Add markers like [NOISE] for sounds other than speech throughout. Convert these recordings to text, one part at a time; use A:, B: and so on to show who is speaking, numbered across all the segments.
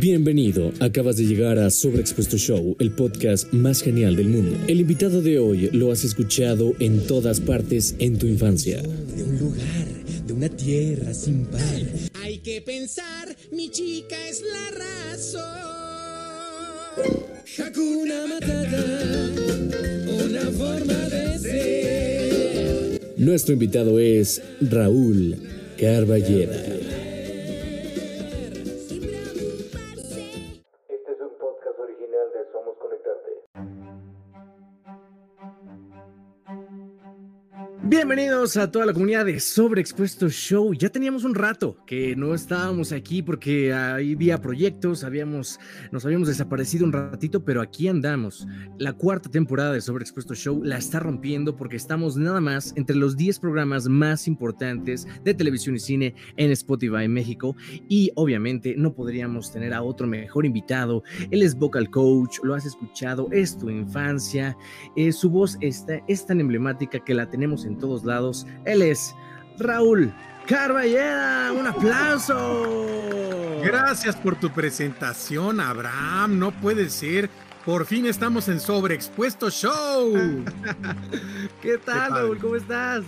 A: Bienvenido, acabas de llegar a Sobreexpuesto Show, el podcast más genial del mundo. El invitado de hoy lo has escuchado en todas partes en tu infancia.
B: De un lugar, de una tierra sin par.
C: Hay que pensar, mi chica es la razón.
B: Hakuna Matata, una forma de ser.
A: Nuestro invitado es Raúl Carballeda.
D: Bienvenidos a toda la comunidad de Sobreexpuesto Show. Ya teníamos un rato que no estábamos aquí porque había proyectos, habíamos, nos habíamos desaparecido un ratito, pero aquí andamos. La cuarta temporada de Sobreexpuesto Show la está rompiendo porque estamos nada más entre los 10 programas más importantes de televisión y cine en Spotify en México. Y obviamente no podríamos tener a otro mejor invitado. Él es vocal coach, lo has escuchado, es tu infancia. eh, su voz está, es tan emblemática que la tenemos en todos lados. Él es Raúl Carballeda. Un aplauso.
E: Gracias por tu presentación, Abraham. No puede ser. Por fin estamos en Sobreexpuesto Show. [LAUGHS]
D: ¿Qué tal. Raúl? ¿Cómo estás?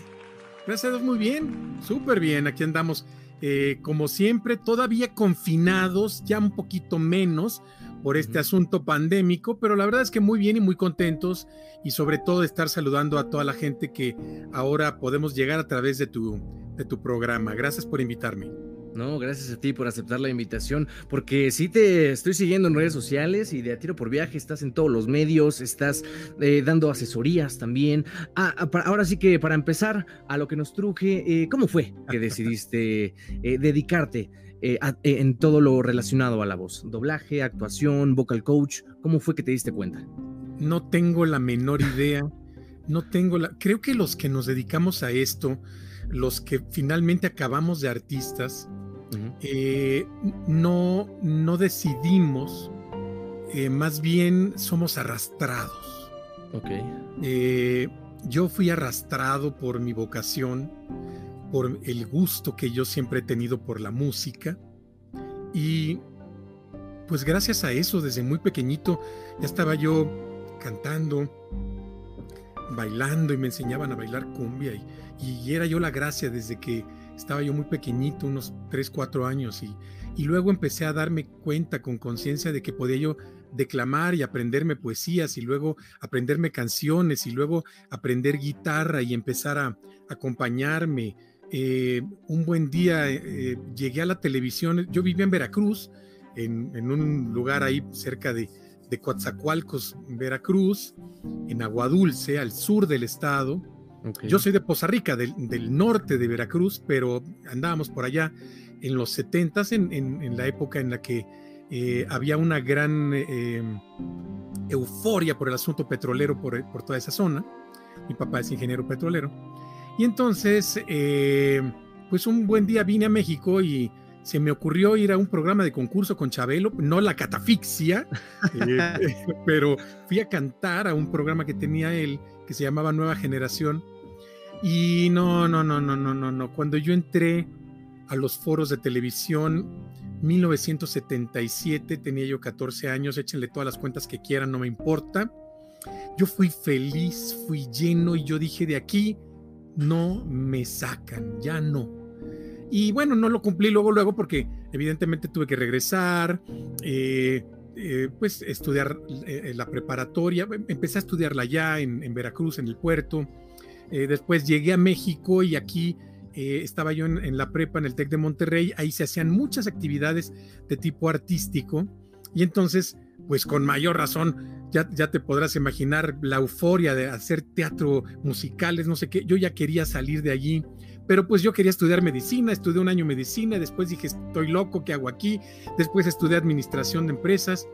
E: Gracias muy bien. Súper bien. Aquí andamos, eh, como siempre, todavía confinados, ya un poquito menos por este asunto pandémico, pero la verdad es que muy bien y muy contentos y sobre todo estar saludando a toda la gente que ahora podemos llegar a través de tu, de tu programa. Gracias por invitarme.
D: No, gracias a ti por aceptar la invitación, porque sí te estoy siguiendo en redes sociales y de a tiro por viaje estás en todos los medios, estás eh, dando asesorías también. Ah, ah, para- ahora sí que para empezar a lo que nos truje, eh, ¿cómo fue que [LAUGHS] decidiste eh, dedicarte eh, a- eh, en todo lo relacionado a la voz? Doblaje, actuación, vocal coach, ¿cómo fue que te diste cuenta?
E: No tengo la menor idea. No tengo la. Creo que los que nos dedicamos a esto, los que finalmente acabamos de artistas,
D: Ujú.
E: eh, no, no decidimos, eh, más bien somos arrastrados.
D: Ok.
E: Eh, yo fui arrastrado por mi vocación, por el gusto que yo siempre he tenido por la música. Y pues gracias a eso, desde muy pequeñito, ya estaba yo cantando, bailando y me enseñaban a bailar cumbia. Y, y era yo la gracia desde que estaba yo muy pequeñito, unos 3, 4 años. Y, y luego empecé a darme cuenta con conciencia de que podía yo declamar y aprenderme poesías y luego aprenderme canciones y luego aprender guitarra y empezar a acompañarme. Eh, un buen día eh, llegué a la televisión, yo vivía en Veracruz, en, en un lugar ahí cerca de, de Coatzacoalcos, Veracruz, en Aguadulce, al sur del estado. Yo soy de Poza Rica, del, del norte de Veracruz, pero andábamos por allá en los 70 en, en, en la época en la que eh, había una gran eh, euforia por el asunto petrolero por, por, toda esa zona. Mi papá es ingeniero petrolero. Y entonces, eh, pues un buen día vine a México y se me ocurrió ir a un programa de concurso con Chabelo, no la catafixia, [LAUGHS] eh, pero fui a cantar a un programa que tenía él que se llamaba Nueva Generación. Y no, no, no, no, no, no, no. Cuando yo entré a los foros de televisión, 1977, tenía yo 14 años, échenle todas las cuentas que quieran, no me importa. Yo fui feliz, fui lleno y yo dije, de aquí no me sacan, ya no. Y bueno, no lo cumplí luego, luego, porque evidentemente tuve que regresar, eh, eh, pues estudiar eh, la preparatoria, empecé a estudiarla ya en, Veracruz, en el puerto. Eh, después llegué a México y aquí eh, estaba yo en, en, la prepa, en el TEC de Monterrey, ahí se hacían muchas actividades de tipo artístico y entonces, pues con mayor razón, ya, ya te podrás imaginar la euforia de hacer teatro, musicales, no sé qué, yo ya quería salir de allí, pero pues yo quería estudiar medicina, estudié un año medicina, después dije, estoy loco, ¿qué hago aquí? Después estudié administración de empresas,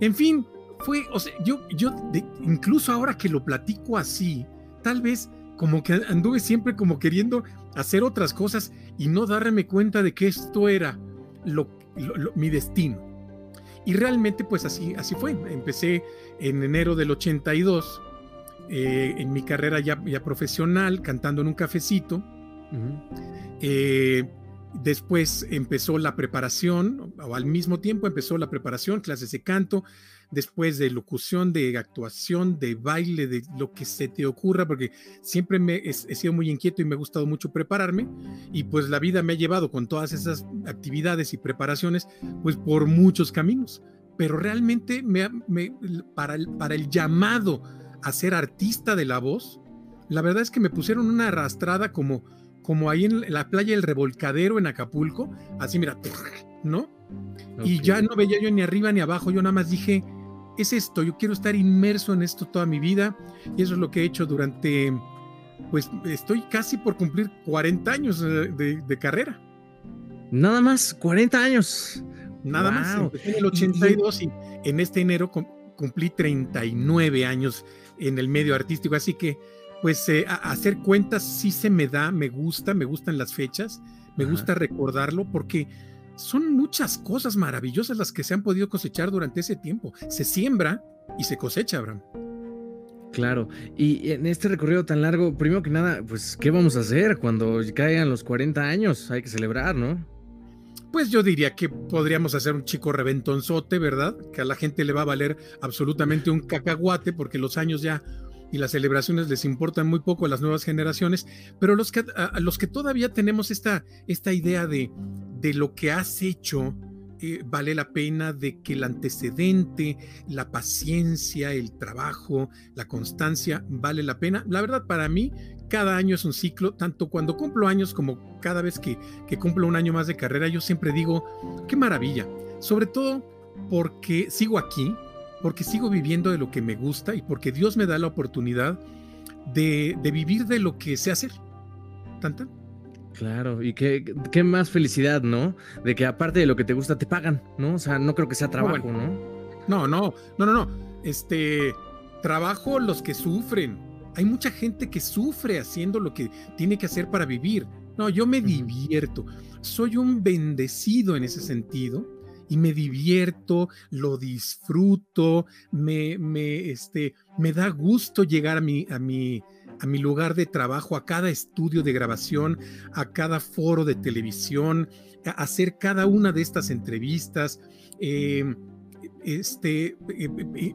E: en fin, fue, o sea, yo, yo de, incluso ahora que lo platico así, tal vez como que anduve siempre como queriendo hacer otras cosas y no darme cuenta de que esto era lo, mi destino. Y realmente pues así, así fue. Empecé en enero del 82 eh, en mi carrera ya, ya, profesional, cantando en un cafecito. Uh -huh. eh, Después empezó la preparación, o al mismo tiempo empezó la preparación, clases de canto, después de locución, de actuación, de baile, de lo que se te ocurra, porque siempre me, he, he, sido muy inquieto y me ha gustado mucho prepararme, y pues la vida me ha llevado con todas esas actividades y preparaciones, pues por muchos caminos. Pero realmente me, me, para, el, para el llamado a ser artista de la voz, la verdad es que me pusieron una arrastrada como como ahí en la playa del revolcadero en Acapulco, así mira, ¿no? Okay. Y ya no veía yo ni arriba ni abajo, yo nada más dije, es esto, yo quiero estar inmerso en esto toda mi vida y eso es lo que he hecho durante, pues estoy casi por cumplir 40 años de, carrera.
D: Nada más, 40 años.
E: Nada wow. más, empecé en el 82 y en este enero cumplí 39 años en el medio artístico, así que pues eh, hacer cuentas sí se me da, me gusta, me gustan las fechas, me Ajá. gusta recordarlo porque son muchas cosas maravillosas las que se han podido cosechar durante ese tiempo. Se siembra y se cosecha, Abraham.
D: Claro, y en este recorrido tan largo, primero que nada, pues, ¿qué vamos a hacer cuando caigan los 40 años? Hay que celebrar, ¿no?
E: Pues yo diría que podríamos hacer un chico reventonzote, ¿verdad? Que a la gente le va a valer absolutamente un cacahuate porque los años ya y las celebraciones les importan muy poco a las nuevas generaciones, pero los que, a, los que todavía tenemos esta, esta idea de, de lo que has hecho, eh, vale la pena de que el antecedente, la paciencia, el trabajo, la constancia, vale la pena. La verdad, para mí, cada año es un ciclo, tanto cuando cumplo años como cada vez que, que cumplo un año más de carrera, yo siempre digo, qué maravilla, sobre todo porque sigo aquí, porque sigo viviendo de lo que me gusta y porque Dios me da la oportunidad de, de vivir de lo que sé hacer. ¿Tanta?
D: Claro, y qué, qué, más felicidad, ¿no? De que aparte de lo que te gusta te pagan, ¿no? O sea, no creo que sea trabajo,
E: bueno,
D: ¿no?
E: No, no, no, no, no. Este, trabajo los que sufren. Hay mucha gente que sufre haciendo lo que tiene que hacer para vivir. No, yo me divierto. Soy un bendecido en ese sentido y me divierto, lo disfruto, me, este, me da gusto llegar a mi, a, mi, a mi lugar de trabajo, a cada estudio de grabación, a cada foro de televisión, hacer cada una de estas entrevistas. Eh, este, eh, eh,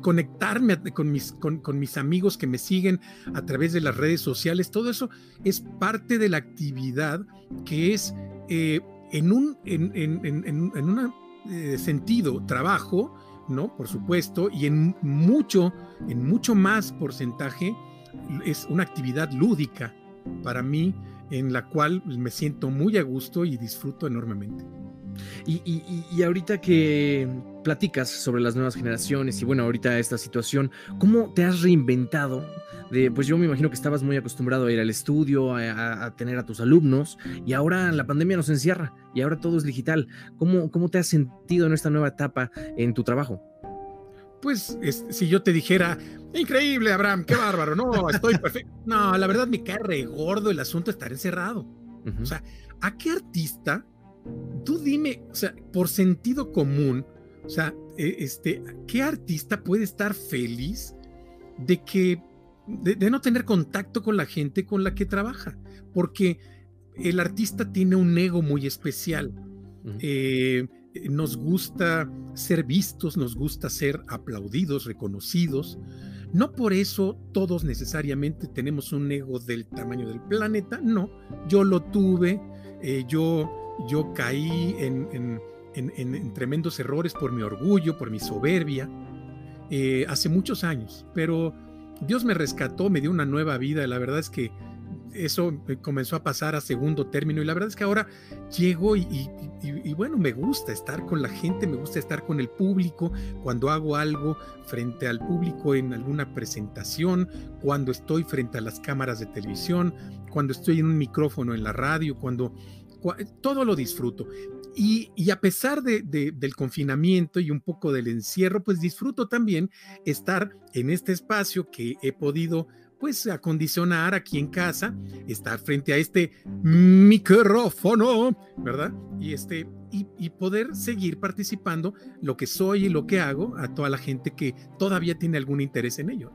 E: conectarme con mis, con, mis amigos que me siguen a través de las redes sociales, todo eso es parte de la actividad que es en un en, en, en, en una, eh, sentido trabajo, ¿no? Por supuesto, y en mucho, en mucho más porcentaje es una actividad lúdica para mí en la cual me siento muy a gusto y disfruto enormemente.
D: Y, y, y, ahorita que platicas sobre las nuevas generaciones y bueno, ahorita esta situación, ¿cómo te has reinventado? De, pues yo me imagino que estabas muy acostumbrado a ir al estudio, a, a, tener a tus alumnos y ahora la pandemia nos encierra y ahora todo es digital. ¿Cómo, cómo te has sentido en esta nueva etapa en tu trabajo?
E: Pues es, si yo te dijera, increíble, Abraham, qué bárbaro, no, estoy perfecto. No, la verdad me cae re gordo el asunto de estar encerrado. Uh -huh. O sea, ¿a qué artista tú dime, o sea, por sentido común, o sea, eh, este, ¿qué artista puede estar feliz de que, de, de, no tener contacto con la gente con la que trabaja? Porque el artista tiene un ego muy especial. Uh -huh. eh, nos gusta ser vistos, nos gusta ser aplaudidos, reconocidos. No por eso todos necesariamente tenemos un ego del tamaño del planeta, no. Yo lo tuve, eh, yo yo caí en, en, en, en, tremendos errores por mi orgullo, por mi soberbia, eh, hace muchos años, pero Dios me rescató, me dio una nueva vida, la verdad es que eso comenzó a pasar a segundo término. Y la verdad es que ahora llego y, bueno, me gusta estar con la gente, me gusta estar con el público, cuando hago algo frente al público en alguna presentación, cuando estoy frente a las cámaras de televisión, cuando estoy en un micrófono en la radio, cuando todo lo disfruto. Y, a pesar de, de, del confinamiento y un poco del encierro, pues disfruto también estar en este espacio que he podido pues acondicionar aquí en casa, estar frente a este micrófono, ¿verdad? Y este y, poder seguir participando lo que soy y lo que hago a toda la gente que todavía tiene algún interés en ello.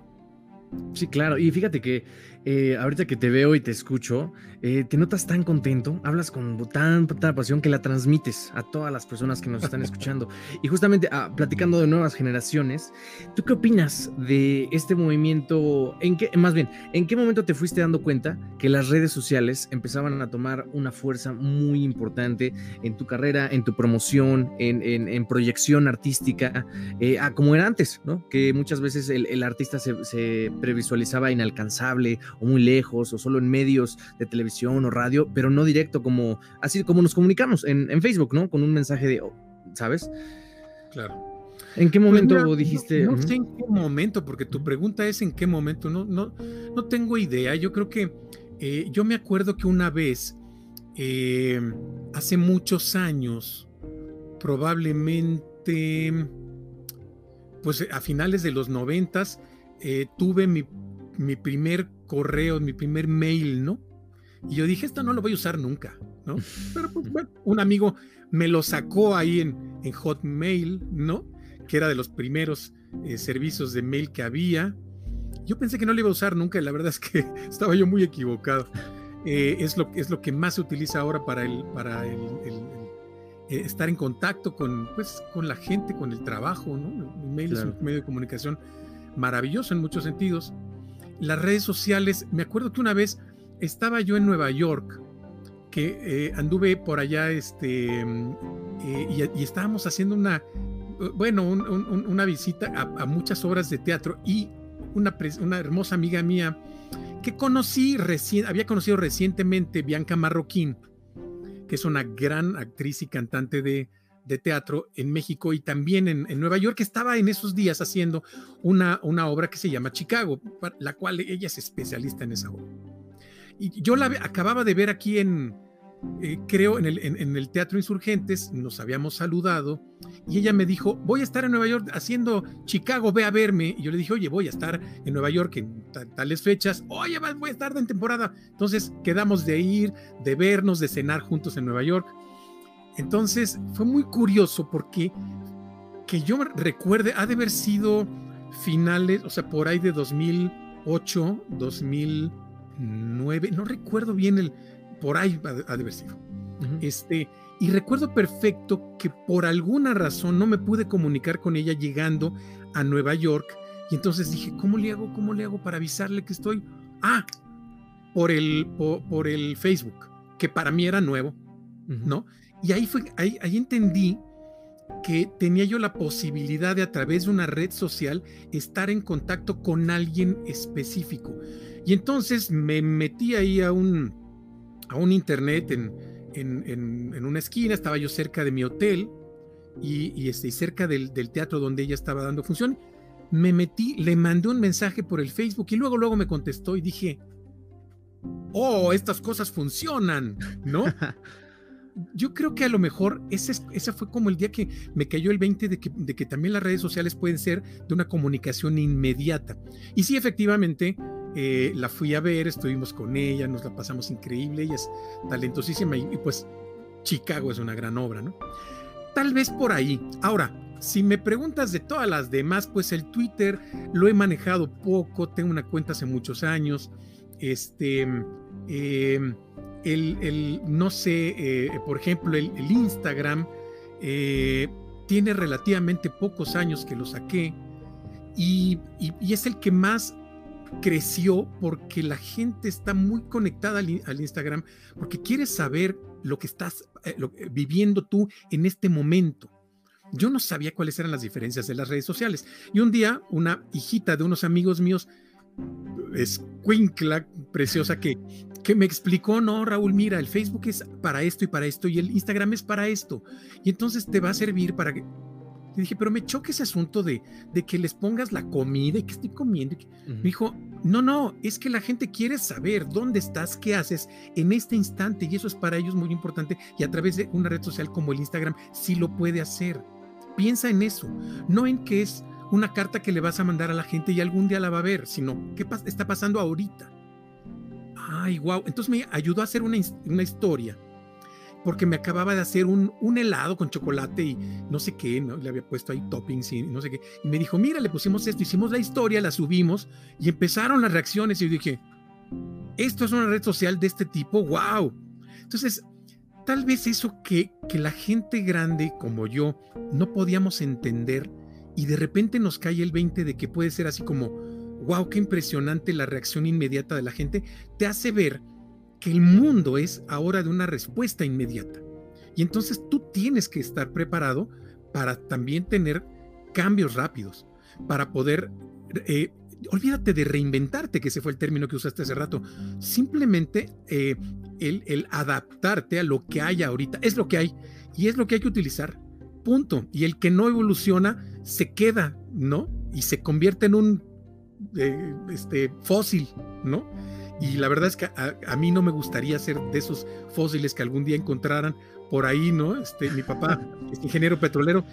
D: Sí, claro. Y fíjate que eh, ahorita que te veo y te escucho, eh, te notas tan contento, hablas con tanta pasión que la transmites a todas las personas que nos están [LAUGHS] escuchando. Y justamente ah, platicando de nuevas generaciones, ¿tú qué opinas de este movimiento? ¿En qué, más bien, en qué momento te fuiste dando cuenta que las redes sociales empezaban a tomar una fuerza muy importante en tu carrera, en tu promoción, en, proyección artística, eh, como era antes, ¿no? Que muchas veces el, artista se, se previsualizaba inalcanzable o muy lejos o solo en medios de televisión o radio, pero no directo como así como nos comunicamos en, Facebook, ¿no? Con un mensaje de, oh, ¿sabes?
E: Claro.
D: ¿En qué pues momento dijiste?
E: No, sé en qué momento, porque tu pregunta es en qué momento. No, no, no tengo idea. Yo creo que eh, yo me acuerdo que una vez, eh, hace muchos años, probablemente, pues a finales de los noventas, eh, tuve mi, mi primer correo, mi primer mail, ¿no? Y yo dije, esto no lo voy a usar nunca, ¿no? [LAUGHS] Pero pues, bueno, un amigo me lo sacó ahí en, Hotmail, ¿no? Que era de los primeros eh, servicios de mail que había. Yo pensé que no lo iba a usar nunca y la verdad es que [LAUGHS] estaba yo muy equivocado. Eh, es, lo, es lo que más se utiliza ahora para, el, para el, eh, estar en contacto con, pues, con la gente, con el trabajo, ¿no? El mail es un medio de comunicación maravilloso en muchos sentidos las redes sociales, me acuerdo que una vez estaba yo en Nueva York, que eh, anduve por allá este, eh, y, estábamos haciendo una, bueno, una visita a, muchas obras de teatro y una, una hermosa amiga mía que conocí recién, había conocido recientemente, Bianca Marroquín, que es una gran actriz y cantante de, de teatro en México y también en, Nueva York, estaba en esos días haciendo una, una obra que se llama Chicago, la cual ella es especialista en esa obra. Y yo la acababa de ver aquí en, eh, creo, en el, en, el, Teatro Insurgentes, nos habíamos saludado y ella me dijo, voy a estar en Nueva York haciendo Chicago, ve a verme. Y yo le dije, oye, voy a estar en Nueva York en tales fechas, oye, voy a estar en temporada. Entonces quedamos de ir, de vernos, de cenar juntos en Nueva York. Entonces fue muy curioso porque que yo recuerde, ha de haber sido finales, o sea, por ahí de 2008, 2009, no recuerdo bien el, por ahí ha de haber sido. Este, y recuerdo perfecto que por alguna razón no me pude comunicar con ella llegando a Nueva York. Y entonces dije, ¿cómo le hago? ¿Cómo le hago para avisarle que estoy? Ah, por el, por, el Facebook, que para mí era nuevo, ¿no? Y ahí, fue, ahí, entendí que tenía yo la posibilidad de a través de una red social estar en contacto con alguien específico. Y entonces me metí ahí a un, a un internet en, en, una esquina, estaba yo cerca de mi hotel y, y, este, cerca del, del, teatro donde ella estaba dando función. Me metí, le mandé un mensaje por el Facebook y luego, luego me contestó y dije, oh, estas cosas funcionan, ¿no? [LAUGHS] yo creo que a lo mejor ese, fue como el día que me cayó el 20 de que, también las redes sociales pueden ser de una comunicación inmediata. Y sí, efectivamente, eh, la fui a ver, estuvimos con ella, nos la pasamos increíble, ella es talentosísima y, pues Chicago es una gran obra, ¿no? Tal vez por ahí. Ahora, si me preguntas de todas las demás, pues el Twitter lo he manejado poco, tengo una cuenta hace muchos años, este... Eh, el, no sé, eh, por ejemplo, el, Instagram eh, tiene relativamente pocos años que lo saqué y, es el que más creció porque la gente está muy conectada al, Instagram porque quiere saber lo que estás eh, viviendo tú en este momento. Yo no sabía cuáles eran las diferencias de las redes sociales. Y un día, una hijita de unos amigos míos, es Quincla, preciosa, que que me explicó, no, Raúl, mira, el Facebook es para esto y para esto y el Instagram es para esto. Y entonces te va a servir para que... Y dije, pero me choca ese asunto de, de que les pongas la comida y que estoy comiendo. Me dijo, no, no, es que la gente quiere saber dónde estás, qué haces en este instante y eso es para ellos muy importante y a través de una red social como el Instagram sí lo puede hacer. Piensa en eso, no en que es una carta que le vas a mandar a la gente y algún día la va a ver, sino qué está pasando ahorita ay, wow. Entonces me ayudó a hacer una, historia porque me acababa de hacer un, un helado con chocolate y no sé qué, ¿no? le había puesto ahí toppings y no sé qué. Y me dijo, mira, le pusimos esto, hicimos la historia, la subimos y empezaron las reacciones y yo dije, esto es una red social de este tipo, wow. Entonces, tal vez eso que, que la gente grande como yo no podíamos entender y de repente nos cae el 20 de que puede ser así como, wow, qué impresionante la reacción inmediata de la gente, te hace ver que el mundo es ahora de una respuesta inmediata. Y entonces tú tienes que estar preparado para también tener cambios rápidos, para poder, eh, olvídate de reinventarte, que ese fue el término que usaste hace rato, simplemente eh, el, el adaptarte a lo que hay ahorita, es lo que hay y es lo que hay que utilizar, punto. Y el que no evoluciona se queda, ¿no? Y se convierte en un eh, este, fósil, ¿no? Y la verdad es que a, mí no me gustaría ser de esos fósiles que algún día encontraran por ahí, ¿no? Este, mi papá, [LAUGHS] es ingeniero petrolero,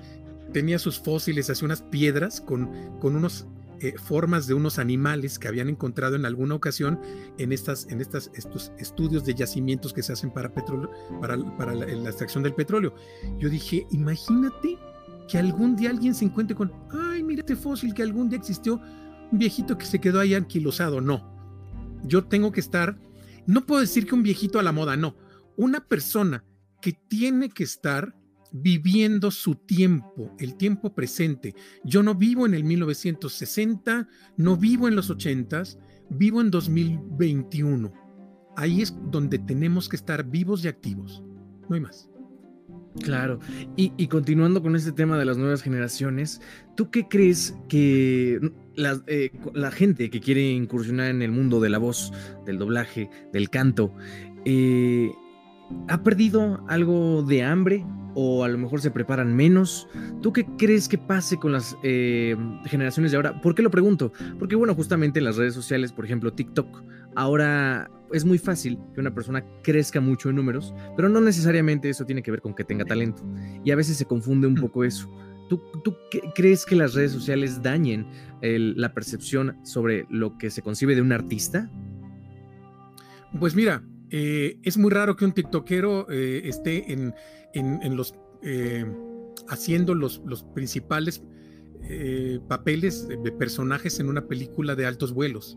E: tenía sus fósiles hacia unas piedras con, con unos eh, formas de unos animales que habían encontrado en alguna ocasión en estas, en estas, estos estudios de yacimientos que se hacen para petróleo, para, para la, la, extracción del petróleo. Yo dije, imagínate que algún día alguien se encuentre con, ay, mira este fósil que algún día existió, un viejito que se quedó ahí anquilosado. No, yo tengo que estar, no puedo decir que un viejito a la moda, no, una persona que tiene que estar viviendo su tiempo, el tiempo presente. Yo no vivo en el 1960, no vivo en los 80s, vivo en 2021. Ahí es donde tenemos que estar vivos y activos. No hay más.
D: Claro, y, continuando con este tema de las nuevas generaciones, ¿tú qué crees que la, eh, la, gente que quiere incursionar en el mundo de la voz, del doblaje, del canto, eh, ha perdido algo de hambre o a lo mejor se preparan menos. ¿Tú qué crees que pase con las eh, generaciones de ahora? ¿Por qué lo pregunto? Porque bueno, justamente en las redes sociales, por ejemplo TikTok, ahora es muy fácil que una persona crezca mucho en números, pero no necesariamente eso tiene que ver con que tenga talento. Y a veces se confunde un mm. poco eso. ¿Tú, tú crees que las redes sociales dañen el, la percepción sobre lo que se concibe de un artista?
E: Pues mira, eh, es muy raro que un tiktokero eh, esté en, en, en los eh, haciendo los, los principales papeles de personajes en una película de altos vuelos,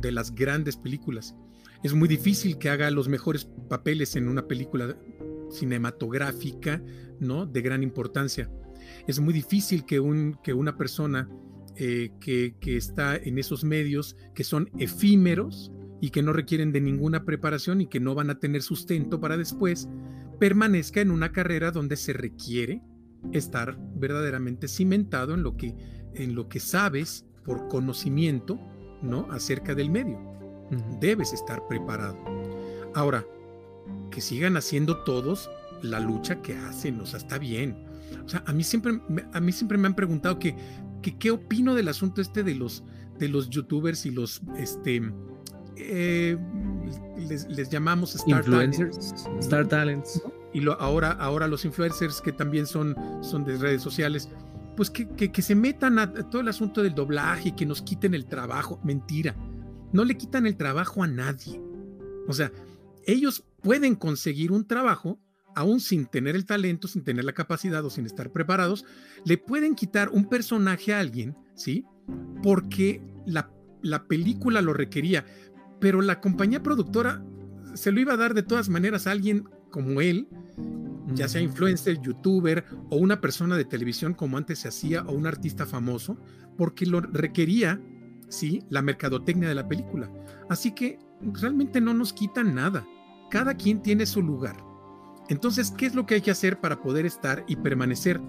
E: de las grandes películas. Es muy difícil que haga los mejores papeles en una película cinematográfica, ¿no? De gran importancia. Es muy difícil que, un, que una persona eh, que, que, está en esos medios que son efímeros y que no requieren de ninguna preparación y que no van a tener sustento para después, permanezca en una carrera donde se requiere estar verdaderamente cimentado en lo que, en lo que sabes por conocimiento ¿no? acerca del medio. Debes estar preparado. Ahora, que sigan haciendo todos la lucha que hacen, o sea, está bien. O sea, a mí siempre, a mí siempre me han preguntado que, que qué opino del asunto este de los, de los youtubers y los, este, eh, les, les, llamamos
D: Star Influencers,
E: Talents.
D: Star Talents.
E: Y lo, ahora, ahora los influencers que también son, son de redes sociales, pues que, que, que se metan a todo el asunto del doblaje y que nos quiten el trabajo. Mentira, no le quitan el trabajo a nadie. O sea, ellos pueden conseguir un trabajo aún sin tener el talento, sin tener la capacidad o sin estar preparados, le pueden quitar un personaje a alguien, ¿sí? Porque la, la película lo requería, pero la compañía productora se lo iba a dar de todas maneras a alguien como él, ya sea influencer, youtuber o una persona de televisión como antes se hacía o un artista famoso, porque lo requería, ¿sí? La mercadotecnia de la película. Así que realmente no nos quitan nada. Cada quien tiene su lugar. Entonces, ¿qué es lo que hay que hacer para poder estar y permanecer?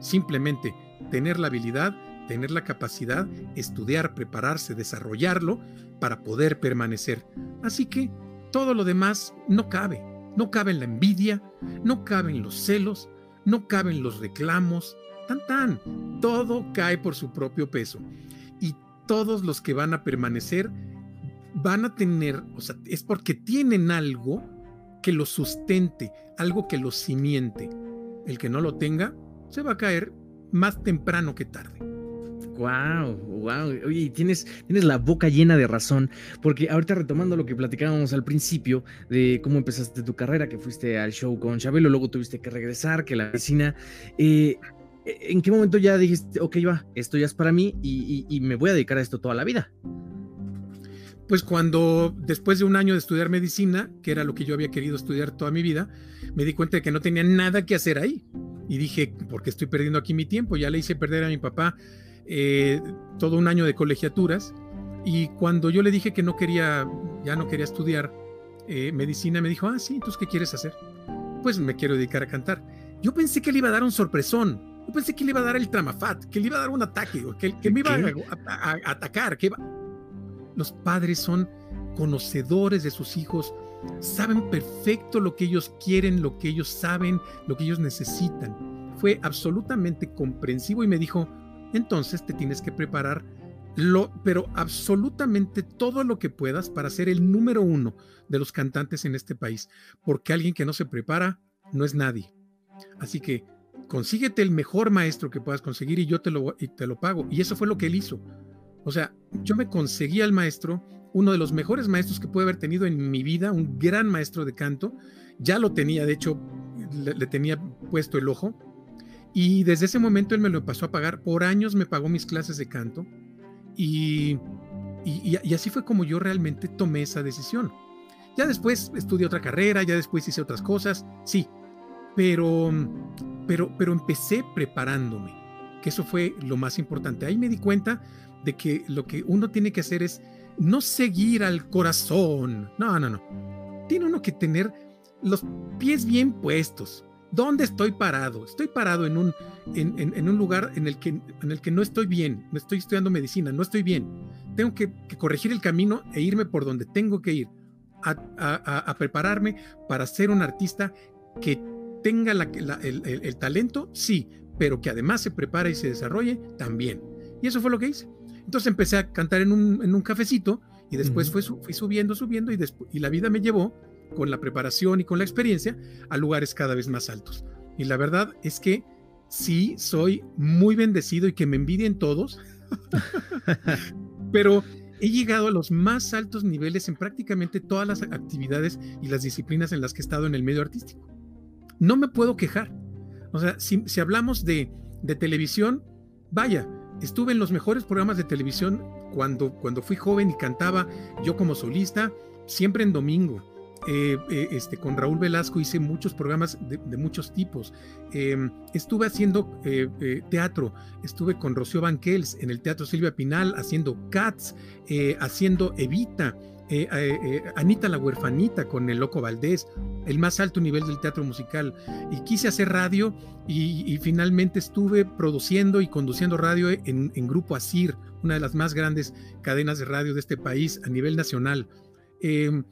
E: Simplemente tener la habilidad, tener la capacidad, estudiar, prepararse, desarrollarlo para poder permanecer. Así que todo lo demás no cabe. No cabe la envidia, no caben los celos, no caben los reclamos. Tan tan, todo cae por su propio peso. Todos los que van a permanecer van a tener, o sea, es porque tienen algo que lo sustente, algo que lo cimiente. El que no lo tenga, se va a caer más temprano que tarde.
D: Wow, wow. Oye, tienes, tienes la boca llena de razón, porque ahorita retomando lo que platicábamos al principio de cómo empezaste tu carrera, que fuiste al show con Chabelo, luego tuviste que regresar, que la vecina. Eh, ¿En qué momento ya dijiste, ok, va, esto ya es para mí y, me voy a dedicar a esto toda la vida?
E: Pues cuando después de un año de estudiar medicina, que era lo que yo había querido estudiar toda mi vida, me di cuenta de que no tenía nada que hacer ahí. Y dije, ¿por qué estoy perdiendo aquí mi tiempo? Ya le hice perder a mi papá eh, todo un año de colegiaturas. Y cuando yo le dije que no quería, ya no quería estudiar eh, medicina, me dijo, ah, sí, entonces, ¿qué quieres hacer? Pues me quiero dedicar a cantar. Yo pensé que le iba a dar un sorpresón. Yo pensé que le iba a dar el tramafat, que le iba a dar un ataque, que, que me iba a, a, atacar, que iba, los padres son conocedores de sus hijos, saben perfecto lo que ellos quieren, lo que ellos saben, lo que ellos necesitan. Fue absolutamente comprensivo y me dijo, entonces te tienes que preparar lo, pero absolutamente todo lo que puedas para ser el número uno de los cantantes en este país, porque alguien que no se prepara no es nadie. Así que consíguete el mejor maestro que puedas conseguir y yo te lo, y te lo pago. Y eso fue lo que él hizo. O sea, yo me conseguí al maestro, uno de los mejores maestros que pude haber tenido en mi vida, un gran maestro de canto. Ya lo tenía, de hecho, le, tenía puesto el ojo. Y desde ese momento él me lo pasó a pagar. Por años me pagó mis clases de canto. Y, y, y, así fue como yo realmente tomé esa decisión. Ya después estudié otra carrera, ya después hice otras cosas, sí, pero, pero, pero empecé preparándome, que eso fue lo más importante. Ahí me di cuenta de que lo que uno tiene que hacer es no seguir al corazón. No, no, no. Tiene uno que tener los pies bien puestos. ¿Dónde estoy parado? Estoy parado en un, en, un lugar en el, que, en el que no estoy bien. No estoy estudiando medicina, no estoy bien. Tengo que, corregir el camino e irme por donde tengo que ir. A, prepararme para ser un artista que tenga el, el talento, sí, pero que además se prepare y se desarrolle también. Y eso fue lo que hice. Entonces empecé a cantar en un, en un cafecito y después fui subiendo, subiendo y, y la vida me llevó con la preparación y con la experiencia a lugares cada vez más altos. Y la verdad es que sí soy muy bendecido y que me envidien todos, [LAUGHS] pero he llegado a los más altos niveles en prácticamente todas las actividades y las disciplinas en las que he estado en el medio artístico. No me puedo quejar. O sea, si, si hablamos de, de televisión, vaya, Estuve en los mejores programas de televisión cuando, cuando fui joven y cantaba yo como solista, siempre en domingo. Eh, eh, este, con Raúl Velasco hice muchos programas de, muchos tipos. Em, estuve haciendo eh, teatro, estuve con Rocío Banquels en el Teatro Silvia Pinal haciendo Cats, haciendo Evita. Eh, eh, eh, Anita la huerfanita con el Loco Valdés, el más alto nivel del teatro musical. Y quise hacer radio y, finalmente estuve produciendo y conduciendo radio en, Grupo Asir, una de las más grandes cadenas de radio de este país a nivel nacional. Em,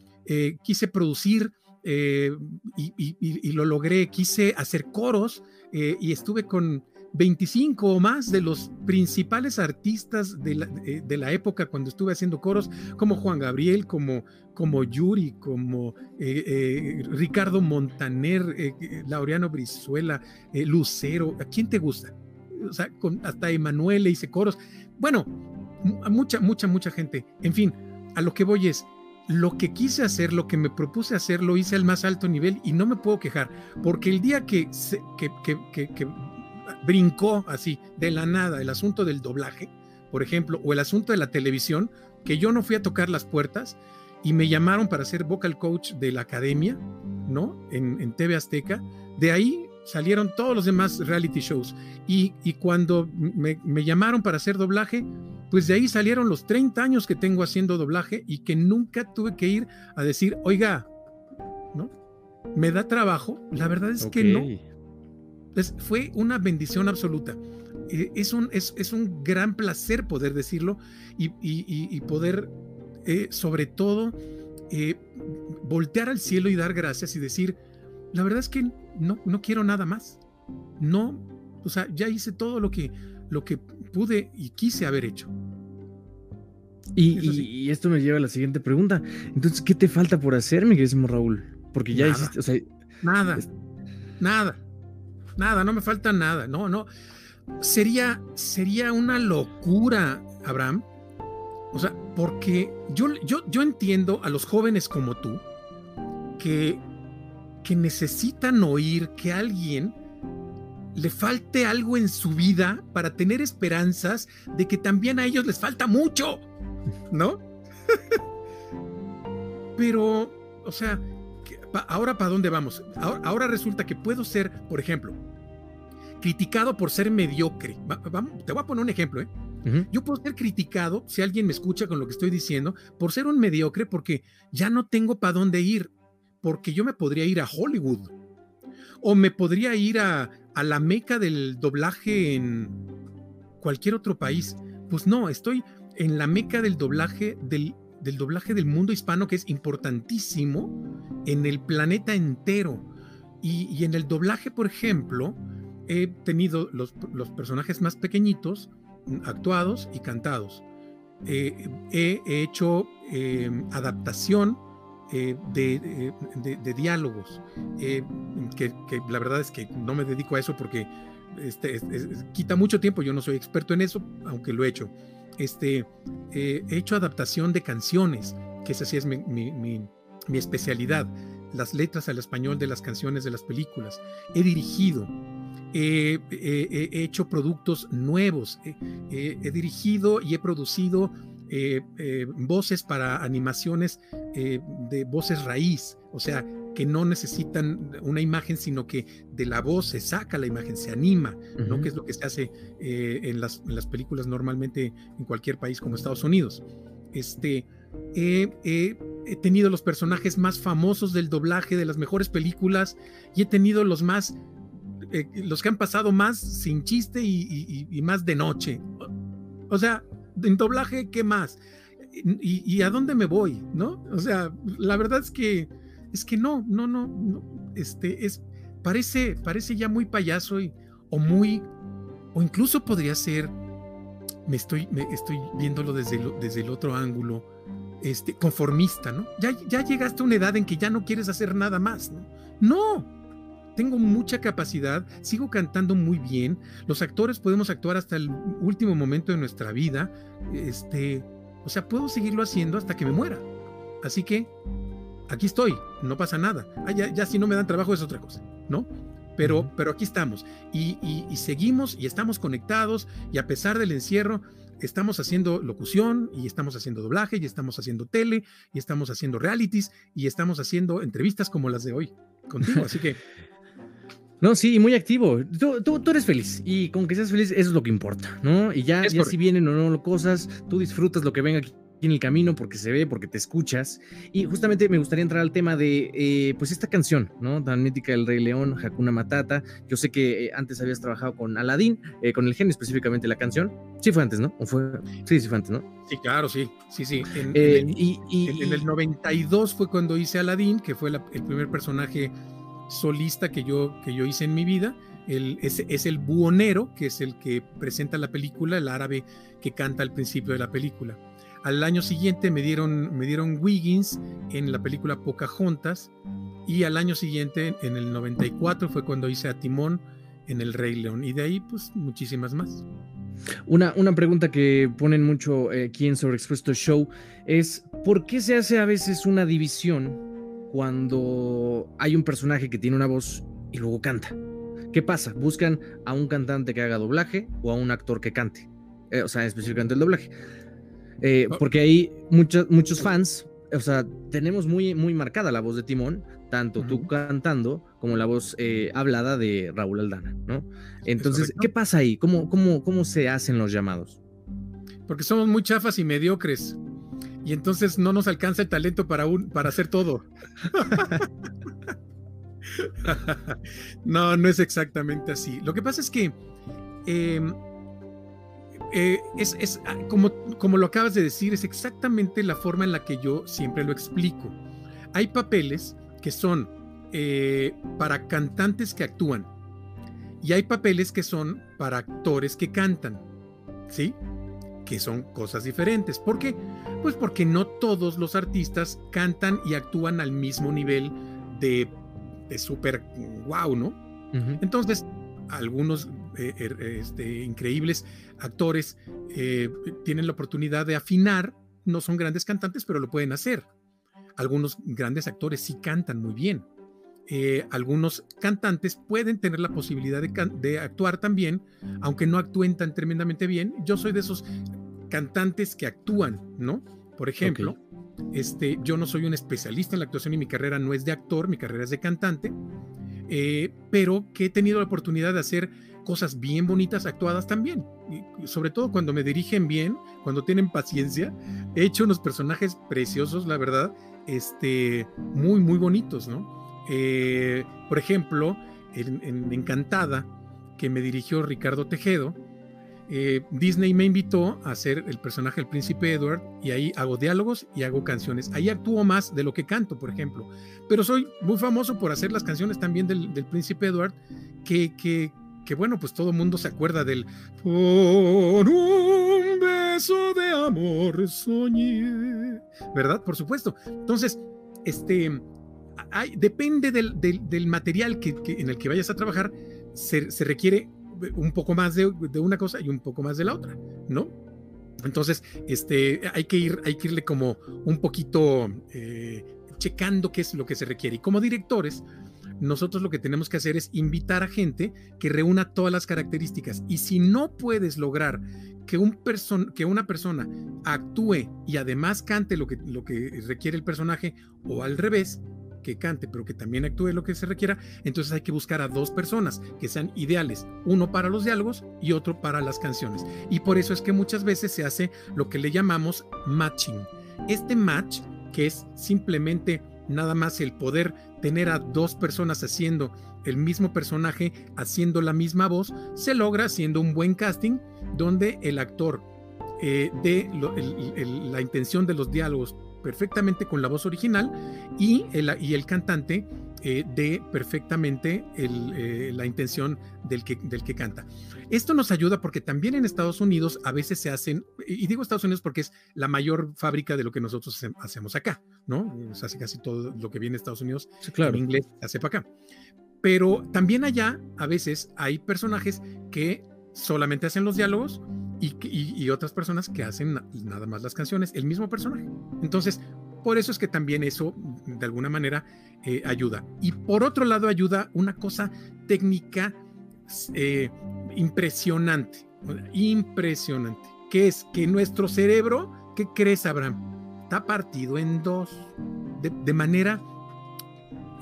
E: quise producir y, y, lo logré, quise hacer coros y estuve con 25 o más de los principales artistas de la, eh, de la, época cuando estuve haciendo coros, como Juan Gabriel, como, como Yuri, como eh, eh, Ricardo Montaner, Laureano Brizuela, Lucero, ¿a quién te gusta? O sea, con, hasta Emanuel le hice coros. Bueno, mucha, mucha, mucha gente. En fin, a lo que voy es, lo que quise hacer, lo que me propuse hacer, lo hice al más alto nivel y no me puedo quejar, porque el día que, que, que brincó así de la nada el asunto del doblaje, por ejemplo, o el asunto de la televisión, que yo no fui a tocar las puertas y me llamaron para ser vocal coach de la academia, ¿no? En, TV Azteca. De ahí salieron todos los demás reality shows. Y, cuando me, me, llamaron para hacer doblaje, pues de ahí salieron los 30 años que tengo haciendo doblaje y que nunca tuve que ir a decir, oiga, ¿no? ¿Me da trabajo? La verdad es que no fue una bendición absoluta. Eh, es, un, es, un gran placer poder decirlo y, poder, eh, sobre todo, eh, voltear al cielo y dar gracias y decir, la verdad es que no, no quiero nada más. No, o sea, ya hice todo lo que, lo que pude y quise haber hecho.
D: Y, esto me lleva a la siguiente pregunta. Entonces, ¿qué te falta por hacer, mi querido Raúl? Porque ya hiciste, o sea,
E: nada, nada nada, no me falta nada, no, no. sería, sería una locura, Abraham. O sea, porque yo, yo, yo entiendo a los jóvenes como tú que, que necesitan oír que alguien le falte algo en su vida para tener esperanzas de que también a ellos les falta mucho, ¿no? [LAUGHS] Pero, o sea, ahora para dónde vamos? Ahora, resulta que puedo ser, por ejemplo, criticado por ser mediocre. te voy a poner un ejemplo, ¿eh? Yo puedo ser criticado, si alguien me escucha con lo que estoy diciendo, por ser un mediocre porque ya no tengo para dónde ir, porque yo me podría ir a Hollywood o me podría ir a, a la meca del doblaje en cualquier otro país. Pues no, estoy en la meca del doblaje del, del doblaje del mundo hispano que es importantísimo en el planeta entero. Y, en el doblaje, por ejemplo, he tenido los, personajes más pequeñitos, actuados y cantados. Eh, he, hecho eh, adaptación eh, de, diálogos, que, la verdad es que no me dedico a eso porque este, quita mucho tiempo, yo no soy experto en eso, aunque lo he hecho. Este, he hecho adaptación de canciones, que esa sí es mi, especialidad, las letras al español de las canciones de las películas. He dirigido, he hecho productos nuevos, he dirigido y he producido eh, eh, voces para animaciones eh, de voces raíz, o sea, que no necesitan una imagen, sino que de la voz se saca la imagen, se anima, ¿no? Que es lo que se hace en las, en, las, películas normalmente en cualquier país como Estados Unidos. Este, he tenido los personajes más famosos del doblaje de las mejores películas y he tenido los más eh, los que han pasado más sin chiste y, más de noche. O sea, en doblaje, ¿qué más? Y, a dónde me voy? ¿No? O sea, la verdad es que es que no, no, no, este es parece parece ya muy payaso y, o muy o incluso podría ser me estoy me estoy viéndolo desde el, desde el otro ángulo este conformista, ¿no? Ya ya llegaste a una edad en que ya no quieres hacer nada más, ¿no? No, tengo mucha capacidad, sigo cantando muy bien, los actores podemos actuar hasta el último momento de nuestra vida, este, o sea, puedo seguirlo haciendo hasta que me muera. Así que aquí estoy, no pasa nada. Ah, ya, si no me dan trabajo es otra cosa, ¿no? Pero, pero aquí estamos y, y, seguimos y estamos conectados y a pesar del encierro, estamos haciendo locución y estamos haciendo doblaje y estamos haciendo tele y estamos haciendo realities y estamos haciendo entrevistas como las de hoy contigo. Así que [LAUGHS]
D: no, sí, muy activo. Tú, tú, eres feliz y con que seas feliz, eso es lo que importa, ¿no? Y ya, ya si vienen o no cosas, tú disfrutas lo que venga aquí en el camino porque se ve, porque te escuchas. Y justamente me gustaría entrar al tema de, eh, pues, esta canción, ¿no? Tan mítica del Rey León, Hakuna Matata. Yo sé que eh, antes habías trabajado con Aladdin, eh, con el genio específicamente la canción. Sí fue antes, ¿no? ¿O fue? Sí, sí fue antes, ¿no?
E: Sí, claro, sí, sí, sí. En, el, y, en, el 92 fue cuando hice Aladdin, que fue el primer personaje solista que yo, que yo hice en mi vida. El, es, es, el buhonero, que es el que presenta la película, el árabe que canta al principio de la película. Al año siguiente me dieron, me dieron Wiggins en la película Pocahontas y al año siguiente, en el 94, fue cuando hice a Timón en El Rey León y de ahí pues muchísimas más.
D: Una, una pregunta que ponen mucho eh, aquí en Sobreexpuesto Show es ¿por qué se hace a veces una división cuando hay un personaje que tiene una voz y luego canta. ¿Qué pasa? Buscan a un cantante que haga doblaje o a un actor que cante. Eh, o sea, específicamente el doblaje. Eh, porque hay muchos muchos fans, o sea, tenemos muy, muy marcada la voz de Timón, tanto tú cantando como la voz eh, hablada de Raúl Aldana, ¿no? Entonces, ¿qué pasa ahí? ¿Cómo, cómo, ¿Cómo se hacen los llamados?
E: Porque somos muy chafas y mediocres y entonces no nos alcanza el talento para, un, para hacer todo. [LAUGHS] no, no es exactamente así. Lo que pasa es que em, eh, es, ah, como, como lo acabas de decir, es exactamente la forma en la que yo siempre lo explico. Hay papeles que son eh, para cantantes que actúan y hay papeles que son para actores que cantan. ¿Sí? que son cosas diferentes. ¿Por qué? Pues porque no todos los artistas cantan y actúan al mismo nivel de, de súper wow, ¿no? Entonces, algunos eh, er, este, increíbles actores eh, tienen la oportunidad de afinar, no son grandes cantantes, pero lo pueden hacer. Algunos grandes actores sí cantan muy bien. Eh, algunos cantantes pueden tener la posibilidad de, de, actuar también, aunque no actúen tan tremendamente bien. Yo soy de esos cantantes que actúan, ¿no? Por ejemplo, okay. este, yo no soy un especialista en la actuación y mi carrera no es de actor, mi carrera es de cantante, eh, pero que he tenido la oportunidad de hacer cosas bien bonitas actuadas también. Y sobre todo cuando me dirigen bien, cuando tienen paciencia, he hecho unos personajes preciosos, la verdad, este, muy, muy bonitos, ¿no? Eh, por ejemplo, en, en, Encantada, que me dirigió Ricardo Tejedo, eh, Disney me invitó a hacer el personaje del príncipe Edward y ahí hago diálogos y hago canciones. Ahí actúo más de lo que canto, por ejemplo. Pero soy muy famoso por hacer las canciones también del, del príncipe Edward, que, que, que, bueno, pues todo mundo se acuerda del Por un beso de amor soñé, ¿verdad? Por supuesto. Entonces, este, hay, depende del, del, material que, en el que vayas a trabajar, se, se requiere un poco más de, de, una cosa y un poco más de la otra, ¿no? Entonces, este, hay que ir, hay que irle como un poquito eh, checando qué es lo que se requiere. Y como directores, nosotros lo que tenemos que hacer es invitar a gente que reúna todas las características. Y si no puedes lograr que, un que una persona actúe y además cante lo que, lo que requiere el personaje o al revés, que cante, pero que también actúe lo que se requiera, entonces hay que buscar a dos personas que sean ideales, uno para los diálogos y otro para las canciones. Y por eso es que muchas veces se hace lo que le llamamos matching. Este match, que es simplemente nada más el poder tener a dos personas haciendo el mismo personaje, haciendo la misma voz, se logra haciendo un buen casting donde el actor eh, el, la intención de los diálogos perfectamente con la voz original y el, y el cantante eh, de perfectamente eh, la intención del que, del que canta. Esto nos ayuda porque también en Estados Unidos a veces se hacen, y digo Estados Unidos porque es la mayor fábrica de lo que nosotros hacemos acá, ¿no? Se hace casi todo lo que viene de Estados Unidos sí, claro. en inglés se hace para acá. Pero también allá a veces hay personajes que solamente hacen los diálogos y, y, y, otras personas que hacen nada más las canciones, el mismo personaje. Entonces, por eso es que también eso de alguna manera eh, ayuda. Y por otro lado ayuda una cosa técnica eh, impresionante, impresionante, que es que nuestro cerebro, ¿qué crees, Abraham? Está partido en dos, de, de manera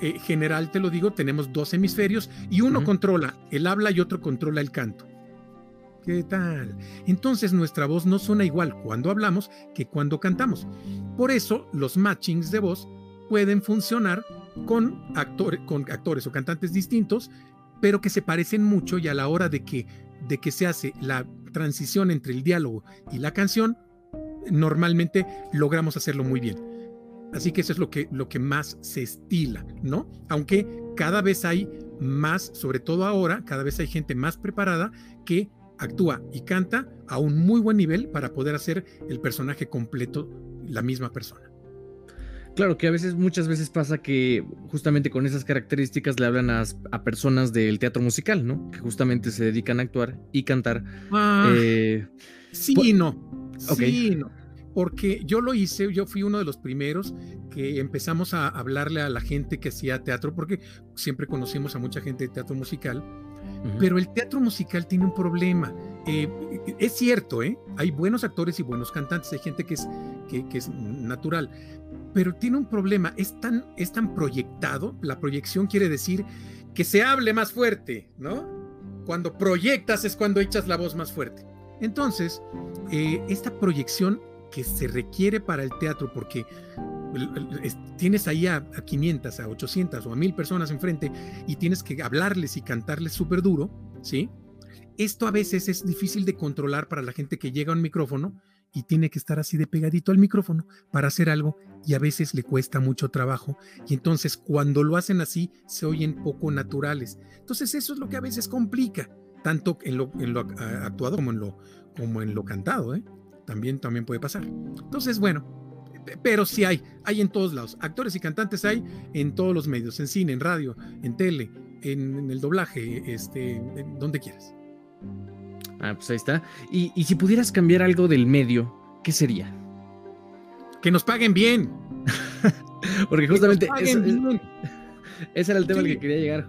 E: eh, general, te lo digo, tenemos dos hemisferios y uno uh -huh. controla el habla y otro controla el canto. ¿Qué tal? Entonces nuestra voz no suena igual cuando hablamos que cuando cantamos. Por eso los matchings de voz pueden funcionar con, actor, con actores o cantantes distintos, pero que se parecen mucho y a la hora de que, de que se hace la transición entre el diálogo y la canción, normalmente logramos hacerlo muy bien. Así que eso es lo que, lo que más se estila, ¿no? Aunque cada vez hay más, sobre todo ahora, cada vez hay gente más preparada que actúa y canta a un muy buen nivel para poder hacer el personaje completo la misma persona.
D: Claro que a veces, muchas veces pasa que justamente con esas características le hablan a, a personas del teatro musical, ¿no? Que justamente se dedican a actuar y cantar.
E: Ah, eh, sí y no. Okay. Sí no. Porque yo lo hice, yo fui uno de los primeros que empezamos a hablarle a la gente que hacía teatro, porque siempre conocimos a mucha gente de teatro musical pero el teatro musical tiene un problema. Eh, es cierto, ¿eh? hay buenos actores y buenos cantantes, hay gente que es, que, que, es natural, pero tiene un problema, es tan, es tan proyectado, la proyección quiere decir que se hable más fuerte, ¿no? Cuando proyectas es cuando echas la voz más fuerte. Entonces, eh, esta proyección que se requiere para el teatro, porque tienes ahí a, a 500, a 800 o a 1000 personas enfrente y tienes que hablarles y cantarles súper duro, ¿sí? Esto a veces es difícil de controlar para la gente que llega a un micrófono y tiene que estar así de pegadito al micrófono para hacer algo y a veces le cuesta mucho trabajo y entonces cuando lo hacen así se oyen poco naturales. Entonces eso es lo que a veces complica, tanto en lo, en lo actuado como en lo, como en lo cantado, ¿eh? También, también puede pasar. Entonces, bueno, pero sí hay, hay en todos lados. Actores y cantantes hay en todos los medios, en cine, en radio, en tele, en, el doblaje, este, en donde quieras.
D: Ah, pues ahí está. Y, y si pudieras cambiar algo del medio, ¿qué sería?
E: Que nos paguen bien. [LAUGHS]
D: Porque justamente
E: Que nos paguen
D: eso-
E: bien. [LAUGHS]
D: ese era el tema al que quería llegar.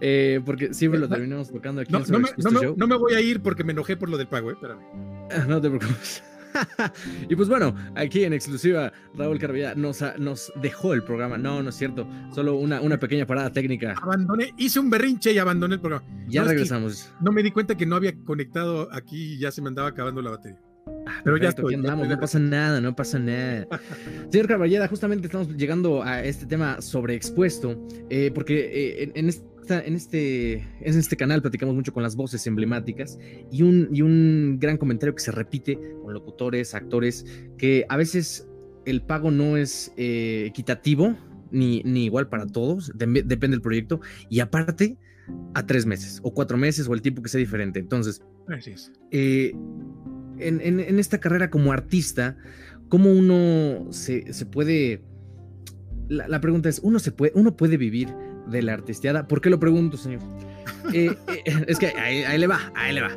D: Eh, porque siempre lo
E: No,
D: terminamos tocando aquí
E: No,
D: en
E: no me, no me- no me voy a ir porque me enojé por lo del pago, ¿eh? Espérame.
D: Ah, No te preocupes. [LAUGHS] y pues bueno, aquí en exclusiva, Raúl Carvilla nos, dejó el programa. No, no es cierto. Solo una, una pequeña parada técnica.
E: Abandoné, hice un berrinche y abandoné el programa.
D: Ya
E: no, es que-
D: regresamos.
E: No me di cuenta que no había conectado aquí y ya se me andaba acabando la batería.
D: Ah,
E: Pero ya estoy, ya
D: no pasa nada, no pasa nada. [LAUGHS] Señor Caballeda, justamente estamos llegando a este tema sobreexpuesto, eh, porque eh, en, en esta- en, este, en este canal platicamos mucho con las voces emblemáticas y un, y un gran comentario que se repite con locutores, actores, que a veces el pago no es eh, equitativo ni, ni igual para todos, dem- depende del proyecto, y aparte a tres meses o cuatro meses o el tiempo que sea diferente. Entonces, eh, en, en- en esta carrera como artista, ¿cómo uno se, se puede... La, la pregunta es, ¿uno, se puede, ¿uno puede vivir de la artisteada? ¿Por qué lo pregunto, señor? Eh, eh, es que ahí, ahí le va, ahí le va.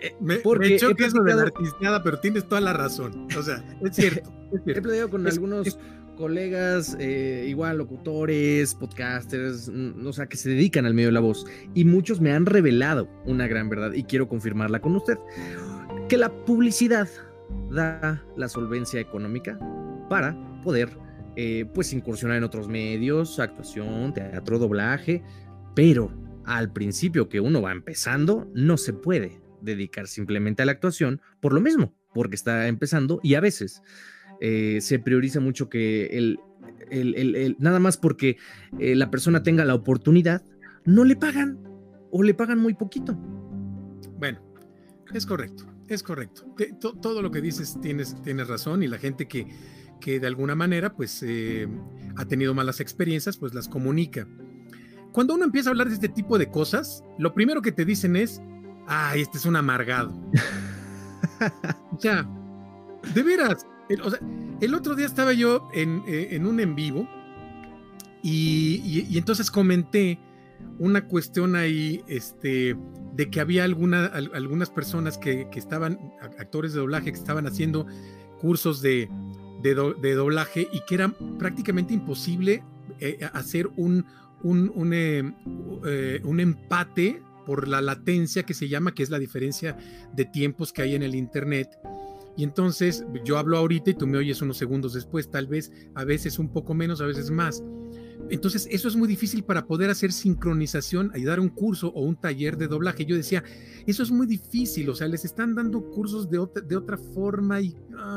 D: Eh,
E: Me,
D: Porque
E: me
D: he
E: eso de la
D: platicado-
E: artisteada, pero tienes toda la razón. O sea, es cierto. [LAUGHS] es
D: He platicado con
E: Es-
D: algunos
E: es-
D: colegas, igual locutores, podcasters, mm, o sea, que se dedican al medio de la voz. Y muchos me han revelado una gran verdad y quiero confirmarla con usted. Que la publicidad da la solvencia económica para poder, eh, pues, incursionar en otros medios, actuación, teatro, doblaje. Pero al principio que uno va empezando, no se puede dedicar simplemente a la actuación por lo mismo, porque está empezando y a veces eh, se prioriza mucho que el, el- el- nada más porque eh, la persona tenga la oportunidad, no le pagan o le pagan muy poquito.
E: Bueno, es correcto, es correcto. Todo lo que dices tienes, tienes razón y la gente que, que de alguna manera pues eh, ha tenido malas experiencias pues las comunica. Cuando uno empieza a hablar de este tipo de cosas, lo primero que te dicen es, ay, este es un amargado. [LAUGHS] o sea, de veras, el, o sea, el otro día estaba yo en, eh, en un en vivo y, y- y entonces comenté una cuestión ahí, este, de que había alguna, al- algunas personas que, que estaban, actores de doblaje, que estaban haciendo cursos de, de, do- de doblaje y que era prácticamente imposible eh, hacer un, un, un, eh, eh, un empate por la latencia que se llama, que es la diferencia de tiempos que hay en el Internet. Y entonces yo hablo ahorita y tú me oyes unos segundos después, tal vez a veces un poco menos, a veces más. Entonces, eso es muy difícil para poder hacer sincronización y dar un curso o un taller de doblaje. Yo decía, eso es muy difícil, o sea, les están dando cursos de otra, de otra forma y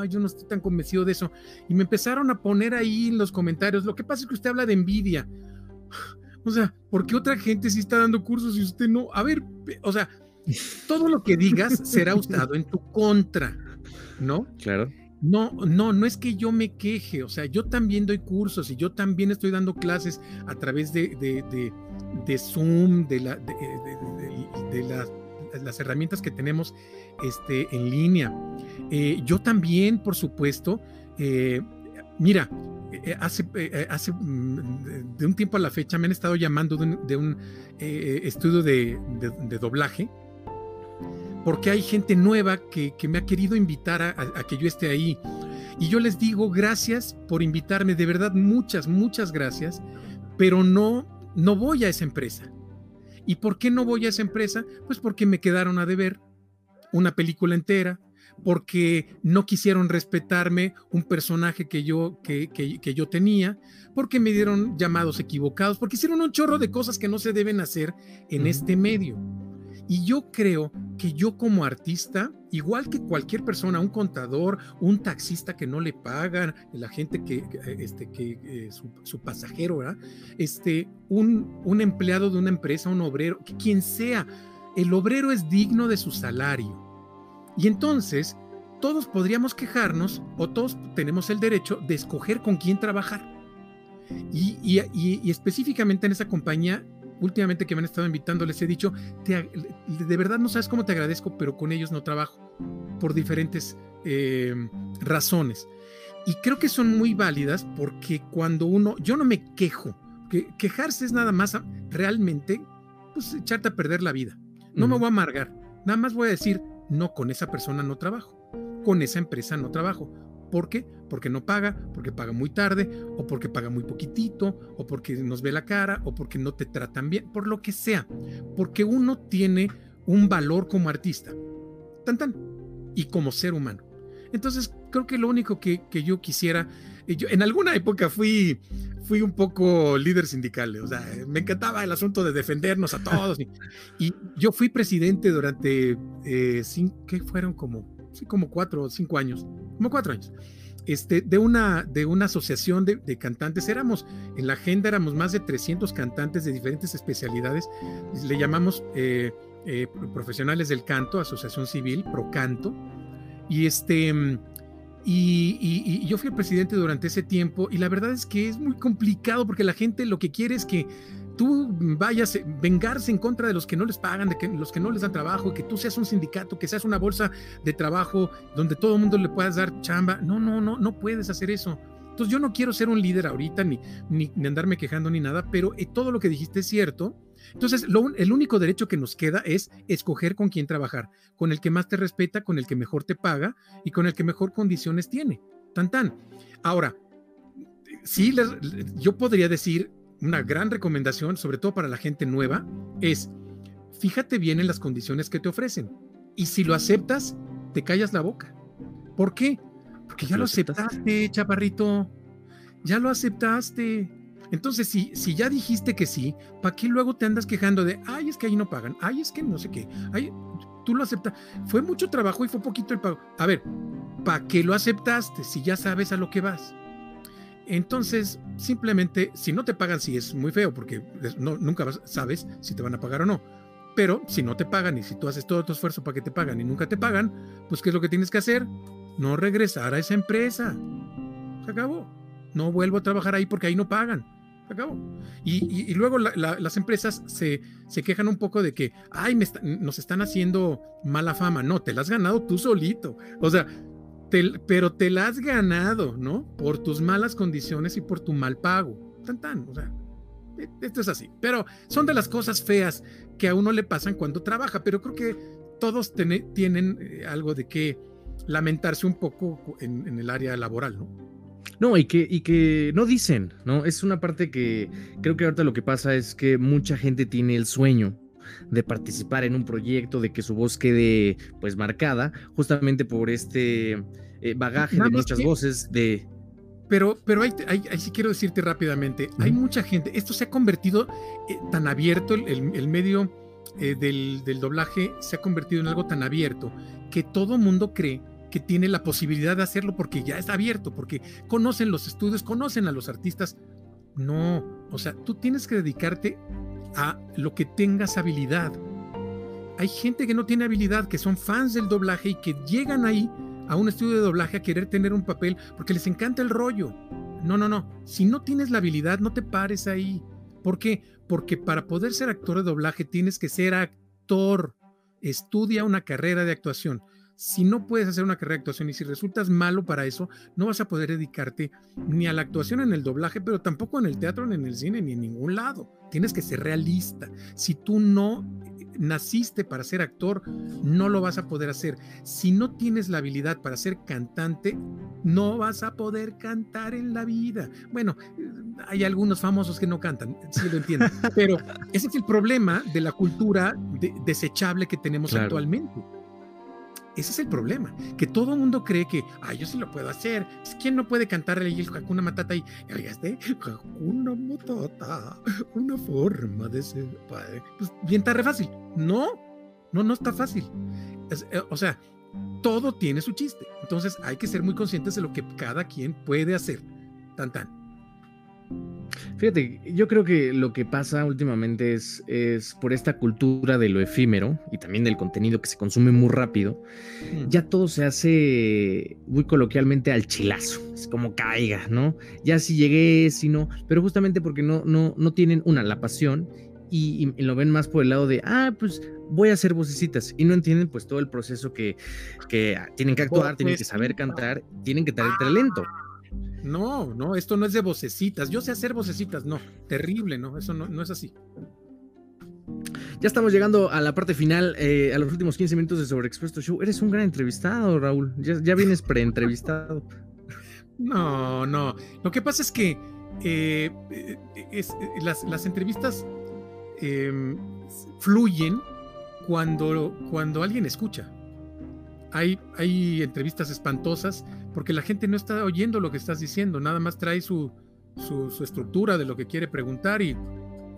E: yo no estoy tan convencido de eso. Y me empezaron a poner ahí en los comentarios, lo que pasa es que usted habla de envidia. [SIGHS] O sea, ¿por qué otra gente sí está dando cursos y usted no? A ver, o sea, todo lo que digas será [LAUGHS] usado en tu contra, ¿no?
D: Claro.
E: No, no, no es que yo me queje, o sea, yo también doy cursos y yo también estoy dando clases a través de, de, de- de Zoom, de, la, de, las, herramientas que tenemos este, en línea. Eh, yo también, por supuesto, eh, mira, eh, hace, eh, hace mm, de un tiempo a la fecha me han estado llamando de un, un, eh, estudio de doblaje porque hay gente nueva que, que me ha querido invitar a, a- a que yo esté ahí. Y yo les digo gracias por invitarme, de verdad muchas, muchas gracias, pero no, no voy a esa empresa. ¿Y por qué no voy a esa empresa? Pues porque me quedaron a deber una película entera, porque no quisieron respetarme un personaje que yo, que, que- que yo tenía, porque me dieron llamados equivocados, porque hicieron un chorro de cosas que no se deben hacer en este medio. Y yo creo que yo como artista, igual que cualquier persona, un contador, un taxista que no le pagan, la gente que, eh, este, que eh, su, pasajero, ¿verdad? Este, un, un empleado de una empresa, un obrero, quien sea, el obrero es digno de su salario. Y entonces, todos podríamos quejarnos o todos tenemos el derecho de escoger con quién trabajar. Y- y específicamente en esa compañía, últimamente que me han estado invitando, les he dicho, te de verdad no sabes cómo te agradezco, pero con ellos no trabajo por diferentes eh, razones. Y creo que son muy válidas porque cuando uno, yo no me quejo, que quejarse es nada más realmente, pues echarte a perder la vida. No me voy a amargar, Nada más voy a decir, no, con esa persona no trabajo, con esa empresa no trabajo. ¿Por qué? Porque no paga, porque paga muy tarde, o porque paga muy poquitito, o porque nos ve la cara, o porque no te tratan bien, por lo que sea. Porque uno tiene un valor como artista, tan tan, y como ser humano. Entonces, creo que lo único que, que yo quisiera, eh, yo en alguna época fui, fui un poco líder sindical, o sea, me encantaba el asunto de defendernos a todos. Y, y yo fui presidente durante, eh, cinco, ¿qué fueron? Como, sí, como cuatro o cinco años, como cuatro años. Este, de, una, de una asociación de, cantantes. Éramos, en la agenda éramos más de 300 cantantes de diferentes especialidades. Le llamamos eh, eh, profesionales del canto, asociación civil, Procanto. Y este, y, y, y, yo fui el presidente durante ese tiempo y la verdad es que es muy complicado porque la gente lo que quiere es que tú vayas a vengarse en contra de los que no les pagan, de que, los que no les dan trabajo, que tú seas un sindicato, que seas una bolsa de trabajo donde todo el mundo le puedas dar chamba. No, no, no, no puedes hacer eso. Entonces yo no quiero ser un líder ahorita ni, ni, ni andarme quejando ni nada, pero eh, todo lo que dijiste es cierto. Entonces, lo, el único derecho que nos queda es escoger con quién trabajar, con el que más te respeta, con el que mejor te paga y con el que mejor condiciones tiene. Tan tan. Ahora, sí, les, yo podría decir una gran recomendación, sobre todo para la gente nueva, es fíjate bien en las condiciones que te ofrecen. Y si lo aceptas, te callas la boca. ¿Por qué? Porque ya lo aceptaste, chaparrito. Ya lo aceptaste. Entonces, si, si ya dijiste que sí, ¿para qué luego te andas quejando de, ay, es que ahí no pagan, ay, es que no sé qué, ay, tú lo aceptas? Fue mucho trabajo y fue poquito el pago. A ver, ¿para qué lo aceptaste si ya sabes a lo que vas? Entonces, simplemente, si no te pagan, sí es muy feo, porque no, nunca sabes si te van a pagar o no. Pero si no te pagan y si tú haces todo tu esfuerzo para que te pagan y nunca te pagan, pues ¿qué es lo que tienes que hacer? No regresar a esa empresa. Se acabó. No vuelvo a trabajar ahí porque ahí no pagan. Se acabó. Y, y, y luego la, la, las empresas se, se, quejan un poco de que, ay, me está, nos están haciendo mala fama. No, te la has ganado tú solito. O sea, pero te la has ganado, ¿no? Por tus malas condiciones y por tu mal pago. Tan, tan, o sea, esto es así. Pero son de las cosas feas que a uno le pasan cuando trabaja, pero creo que todos tienen eh, algo de que lamentarse un poco en, en, el área laboral, ¿no?
D: No, y que, y que no dicen, ¿no? Es una parte que creo que ahorita lo que pasa es que mucha gente tiene el sueño de participar en un proyecto, de que su voz quede pues marcada, justamente por este eh, bagaje Nada de muchas que... voces de...
E: Pero, pero ahí, ahí, ahí, sí quiero decirte rápidamente, hay mucha gente, esto se ha convertido eh, tan abierto, el, el, el medio eh, del, del, doblaje se ha convertido en algo tan abierto que todo mundo cree que tiene la posibilidad de hacerlo porque ya está abierto, porque conocen los estudios, conocen a los artistas. No, o sea, tú tienes que dedicarte a lo que tengas habilidad. Hay gente que no tiene habilidad, que son fans del doblaje y que llegan ahí a un estudio de doblaje a querer tener un papel porque les encanta el rollo. No, no, no. Si no tienes la habilidad, no te pares ahí. ¿Por qué? Porque para poder ser actor de doblaje tienes que ser actor. Estudia una carrera de actuación. Si no puedes hacer una carrera de actuación y si resultas malo para eso, no vas a poder dedicarte ni a la actuación en el doblaje, pero tampoco en el teatro, ni en el cine, ni en ningún lado. Tienes que ser realista. Si tú no naciste para ser actor, no lo vas a poder hacer. Si no tienes la habilidad para ser cantante, no vas a poder cantar en la vida. Bueno, hay algunos famosos que no cantan, si sí lo entiendo, [LAUGHS] pero ese es el problema de la cultura de desechable que tenemos claro. actualmente. Ese es el problema, que todo el mundo cree que, ay, yo sí lo puedo hacer. ¿Quién no puede cantar el Hakuna Matata y, oigaste, Hakuna Matata, una forma de ser padre? Pues bien, está re fácil. No, no, no está fácil. Eh, o sea, todo tiene su chiste. Entonces hay que ser muy conscientes de lo que cada quien puede hacer. Tan, tan.
D: Fíjate, yo creo que lo que pasa últimamente es, es, por esta cultura de lo efímero y también del contenido que se consume muy rápido, mm. ya todo se hace muy coloquialmente al chilazo, es como caiga, ¿no? Ya si llegué, si no, pero justamente porque no, no, no tienen una, la pasión y, y, lo ven más por el lado de, ah, pues voy a hacer vocecitas y no entienden pues todo el proceso que, que tienen que actuar, tienen que saber cantar, tienen que tener talento.
E: No, no, esto no es de vocecitas. Yo sé hacer vocecitas, no, terrible, no, eso no, no es así.
D: Ya estamos llegando a la parte final, eh, a los últimos 15 minutos de Sobreexpuesto Show. Eres un gran entrevistado, Raúl. Ya, ya vienes pre-entrevistado.
E: No, no. Lo que pasa es que eh, es- las, las entrevistas em, fluyen cuando, cuando alguien escucha. Hay, hay entrevistas espantosas porque la gente no está oyendo lo que estás diciendo, nada más trae su, su, su estructura de lo que quiere preguntar y,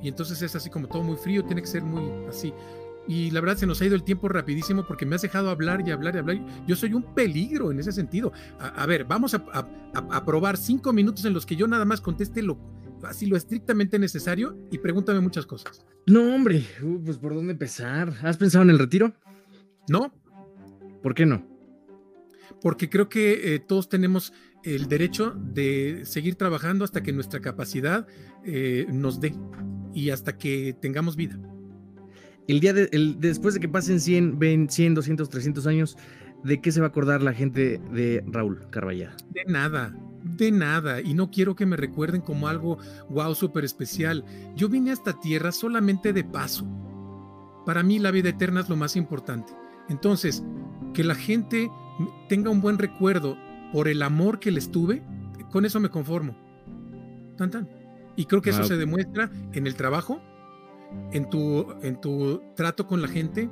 E: y entonces es así como todo muy frío, tiene que ser muy así. Y la verdad se nos ha ido el tiempo rapidísimo porque me has dejado hablar y hablar y hablar. Yo soy un peligro en ese sentido. A, a ver, vamos a, a- a- a probar cinco minutos en los que yo nada más conteste lo, así lo estrictamente necesario y pregúntame muchas cosas.
D: No, hombre, uh, pues ¿por dónde empezar? ¿Has pensado en el retiro?
E: ¿No?
D: ¿Por qué no?
E: Porque creo que eh, todos tenemos el derecho de seguir trabajando hasta que nuestra capacidad eh, nos dé y hasta que tengamos vida.
D: El día de, el- después de que pasen 100, 20, 100, 200, 300 años, ¿de qué se va a acordar la gente de Raúl Carballeda?
E: De nada, de nada. Y no quiero que me recuerden como algo wow, súper especial. Yo vine a esta tierra solamente de paso. Para mí la vida eterna es lo más importante. Entonces, que la gente tenga un buen recuerdo por el amor que les tuve, con eso me conformo. Tan tan. Y creo que eso
D: Wow.
E: se demuestra en el trabajo, en tu, en tu trato con la gente,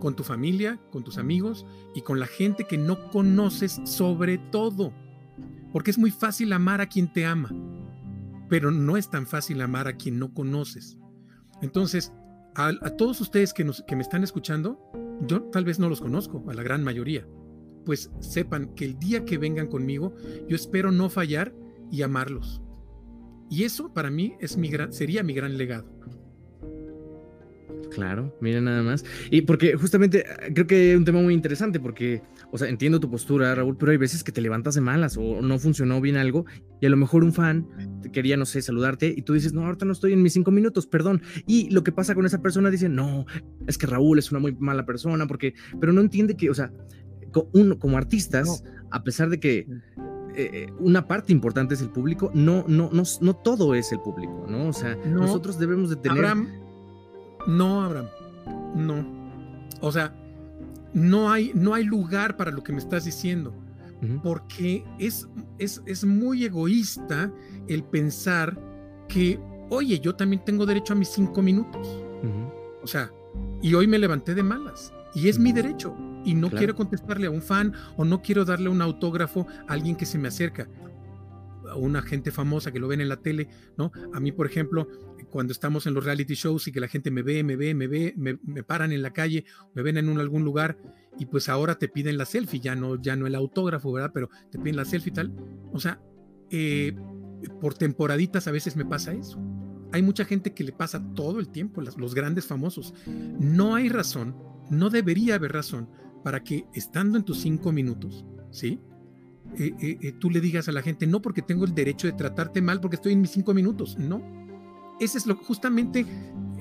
E: con tu familia, con tus amigos y con la gente que no conoces sobre todo. Porque es muy fácil amar a quien te ama, pero no es tan fácil amar a quien no conoces. Entonces, a, a todos ustedes que, nos, que me están escuchando, yo tal vez no los conozco, a la gran mayoría. Pues sepan que el día que vengan conmigo, yo espero no fallar y amarlos. Y eso para mí es mi gran, sería mi gran legado.
D: Claro, mira nada más. Y porque justamente creo que es un tema muy interesante porque, o sea, entiendo tu postura, Raúl, pero hay veces que te levantas de malas o no funcionó bien algo y a lo mejor un fan quería, no sé, saludarte y tú dices, no, ahorita no estoy en mis cinco minutos, perdón. Y lo que pasa con esa persona dice, no, es que Raúl es una muy mala persona porque, pero no entiende que, o sea, como artistas, a pesar de que eh, una parte importante es el público, no, no, no, no todo es el público, ¿no? O sea,
E: No.
D: nosotros debemos de tener...
E: Abraham, no, Abraham, no. O sea, no hay, no hay lugar para lo que me estás diciendo, porque es, es, es muy egoísta el pensar que, oye, yo también tengo derecho a mis cinco minutos. O sea, y hoy me levanté de malas. Y es mi derecho. Y no
D: Claro.
E: quiero contestarle a un fan o no quiero darle un autógrafo a alguien que se me acerca. A una gente famosa que lo ven en la tele, ¿no? A mí, por ejemplo, cuando estamos en los reality shows y que la gente me ve, me ve, me ve, me, me paran en la calle, me ven en un- algún lugar y pues ahora te piden la selfie, ya no, ya no el autógrafo, ¿verdad? Pero te piden la selfie y tal. O sea, eh, por temporaditas a veces me pasa eso. Hay mucha gente que le pasa todo el tiempo, las- los grandes famosos. No hay razón, no debería haber razón para que estando en tus cinco minutos, ¿sí? Eh, eh, eh, tú le digas a la gente, no porque tengo el derecho de tratarte mal porque estoy en mis cinco minutos, no. Ese es lo, justamente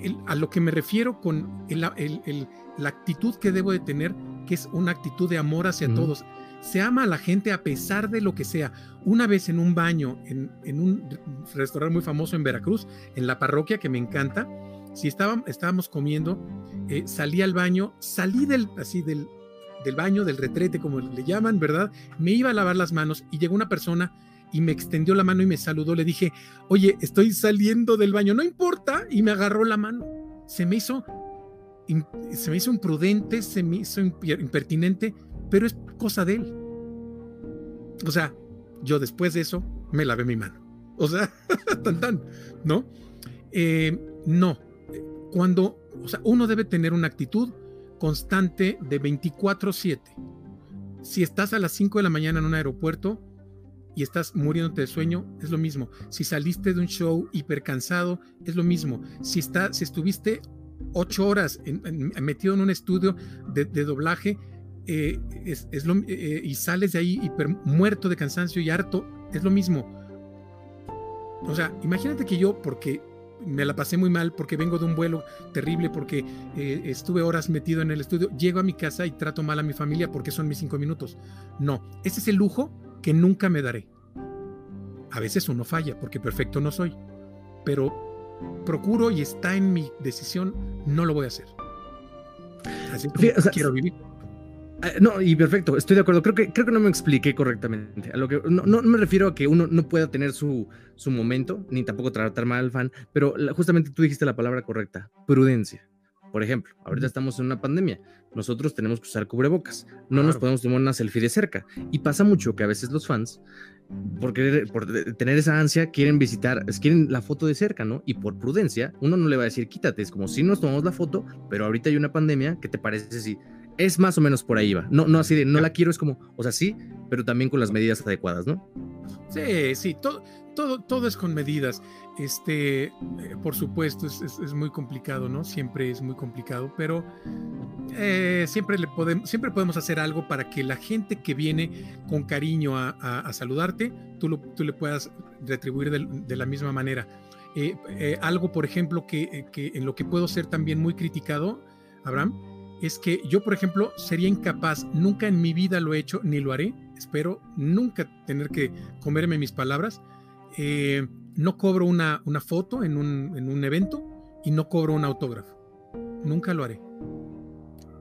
E: el- a lo que me refiero con el- el- el- la actitud que debo de tener, que es una actitud de amor hacia todos. Se ama a la gente a pesar de lo que sea. Una vez en un baño, en, en un restaurante muy famoso en Veracruz, en la parroquia que me encanta, si estábamos, comiendo, eh, salí al baño, salí del, así del, del baño, del retrete, como le llaman, ¿verdad? Me iba a lavar las manos y llegó una persona y me extendió la mano y me saludó. Le dije, oye, estoy saliendo del baño, no importa, y me agarró la mano. Se me hizo, se me hizo imprudente, se me hizo imper- impertinente, pero es cosa de él. O sea, yo después de eso me lavé mi mano. O sea, [LAUGHS] tan tan, ¿no? Eh, no. Cuando, o sea, uno debe tener una actitud constante de 24/7. Si estás a las 5 de la mañana en un aeropuerto y estás muriéndote de sueño, es lo mismo. Si saliste de un show hiper cansado, es lo mismo. Si, está, si estuviste ocho horas en- en- metido en un estudio de, doblaje eh, eh, y sales de ahí hiper muerto de cansancio y harto, es lo mismo. O sea, imagínate que yo, porque me la pasé muy mal, porque vengo de un vuelo terrible, porque eh, estuve horas metido en el estudio, llego a mi casa y trato mal a mi familia porque son mis cinco minutos. No, ese es el lujo que nunca me daré. A veces uno falla, porque perfecto no soy, pero procuro y está en mi decisión, no lo voy a hacer. Así como
D: Fí- o sea,
E: quiero vivir.
D: Ah, No, y perfecto, estoy de acuerdo. Creo que, creo que no me expliqué correctamente. A lo que, no, no me refiero a que uno no pueda tener su, su momento, ni tampoco tratar mal al fan, pero la- justamente tú dijiste la palabra correcta, prudencia. Por ejemplo, ahorita estamos en una pandemia, nosotros tenemos que usar cubrebocas, no nos
E: Claro.
D: podemos tomar una selfie de cerca. Y pasa mucho que a veces los fans, por, querer- por tener esa ansia, quieren visitar, quieren la foto de cerca, ¿no? Y por prudencia, uno no le va a decir quítate, es como si nos tomamos la foto, pero ahorita hay una pandemia, ¿qué te parece si es más o menos por ahí va. No, no así de no la quiero, es como, o sea, sí, pero también con las medidas adecuadas, ¿no?
E: Sí, sí, todo, todo, todo es con medidas. Este, eh, por supuesto, es, es- es muy complicado, ¿no? Siempre es muy complicado, pero eh, siempre, le podemos, siempre podemos hacer algo para que la gente que viene con cariño a, a- a saludarte, tú, lo- tú le puedas retribuir de, de la misma manera. Eh, algo, por ejemplo, que, que en lo que puedo ser también muy criticado, Abraham, es que yo, por ejemplo, sería incapaz, nunca en mi vida lo he hecho, ni lo haré, espero nunca tener que comerme mis palabras. eh, no cobro una, una foto en un, en un evento y no cobro un autógrafo. Nunca lo haré.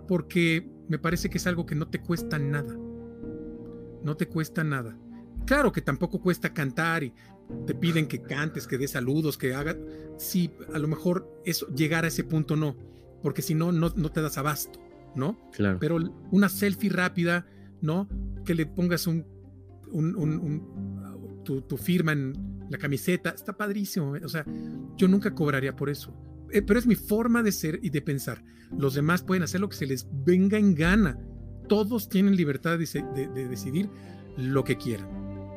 E: Porque me parece que es algo que no te cuesta nada. No te cuesta nada. Claro que tampoco cuesta cantar y te piden que cantes, que des saludos, que hagas. Sí, a lo mejor eso, llegar a ese punto no, porque si no, no, no te das abasto, ¿no?
D: Claro.
E: pero una selfie rápida, ¿no? Que le pongas un, un- un- un- tu, tu firma en la camiseta, está padrísimo. ¿eh? O sea, yo nunca cobraría por eso. Eh, pero es mi forma de ser y de pensar. Los demás pueden hacer lo que se les venga en gana. Todos tienen libertad de- de decidir lo que quieran.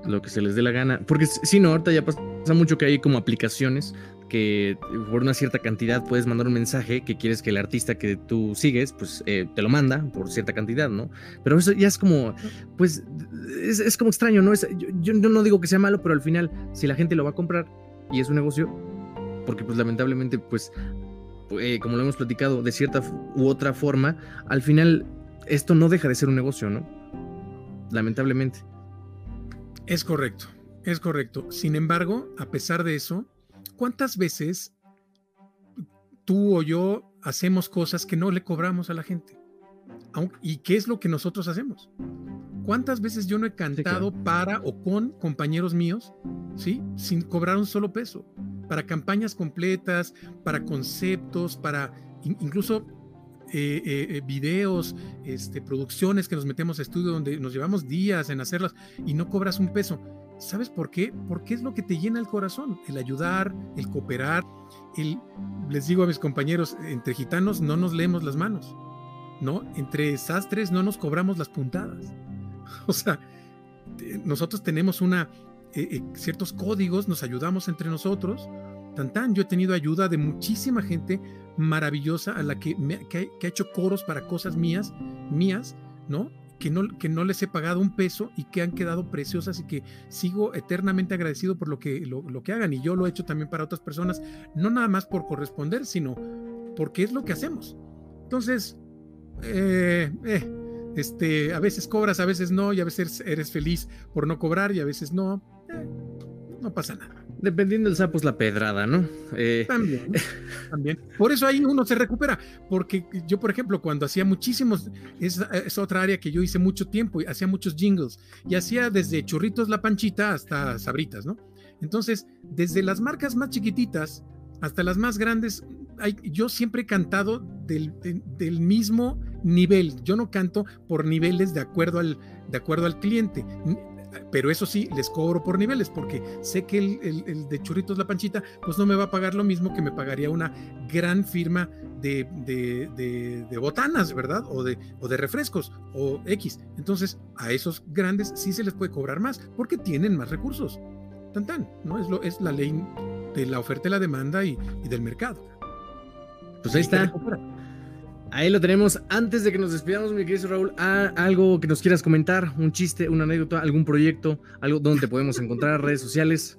D: lo que se les dé la gana. Porque si no, ahorita ya pasa mucho que hay como aplicaciones que por una cierta cantidad puedes mandar un mensaje que quieres que el artista que tú sigues, pues eh, te lo manda por cierta cantidad, ¿no? Pero eso ya es como, pues, es, es como extraño, ¿no? Es, yo, no digo que sea malo, pero al final, si la gente lo va a comprar y es un negocio, porque pues lamentablemente, pues, eh, como lo hemos platicado, de cierta u otra forma, al final esto no deja de ser un negocio, ¿no? Lamentablemente.
E: Es correcto, es correcto. Sin embargo, a pesar de eso, ¿cuántas veces tú o yo hacemos cosas que no le cobramos a la gente? ¿Y qué es lo que nosotros hacemos? ¿Cuántas veces yo no he cantado para o con compañeros míos, ¿sí? Sin cobrar un solo peso, para campañas completas, para conceptos, para in- incluso eh, eh, eh, videos, este, producciones que nos metemos a estudio donde nos llevamos días en hacerlas y no cobras un peso. ¿Sabes por qué? Porque es lo que te llena el corazón, el ayudar, el cooperar, el, les digo a mis compañeros, entre gitanos no nos leemos las manos, ¿no? Entre sastres no nos cobramos las puntadas. [LAUGHS] O sea, nosotros tenemos una, eh, eh, ciertos códigos, nos ayudamos entre nosotros. Tan yo he tenido ayuda de muchísima gente maravillosa a la que, que, que ha hecho coros para cosas mías, mías, ¿no? Que, ¿no? que no les he pagado un peso y que han quedado preciosas y que sigo eternamente agradecido por lo que, lo, lo que hagan. Y yo lo he hecho también para otras personas, no nada más por corresponder, sino porque es lo que hacemos. Entonces, eh, eh, este, a veces cobras, a veces no, y a veces eres feliz por no cobrar y a veces no. eh, no pasa nada.
D: Dependiendo del sapo es la pedrada, ¿no? Eh,
E: También, [LAUGHS] también. Por eso ahí uno se recupera, porque yo, por ejemplo, cuando hacía muchísimos, es, es otra área que yo hice mucho tiempo, y hacía muchos jingles, y hacía desde churritos la panchita hasta sabritas, ¿no? Entonces, desde las marcas más chiquititas hasta las más grandes, hay, yo siempre he cantado del, de- del mismo nivel. Yo no canto por niveles de acuerdo al, de acuerdo al cliente. Pero eso sí, les cobro por niveles, porque sé que el, el- el de Churritos La Panchita, pues no me va a pagar lo mismo que me pagaría una gran firma de, de- de- de botanas, ¿verdad? O de, o de refrescos, o X. Entonces, a esos grandes sí se les puede cobrar más, porque tienen más recursos. Tan tan, ¿no? Es, lo, es la ley de la oferta y la demanda y, y del mercado.
D: pues ahí está. Ahí lo tenemos. Antes de que nos despidamos, mi querido Raúl, ¿a- algo que nos quieras comentar, un chiste, una anécdota, algún proyecto, algo donde podemos encontrar, [LAUGHS] redes sociales.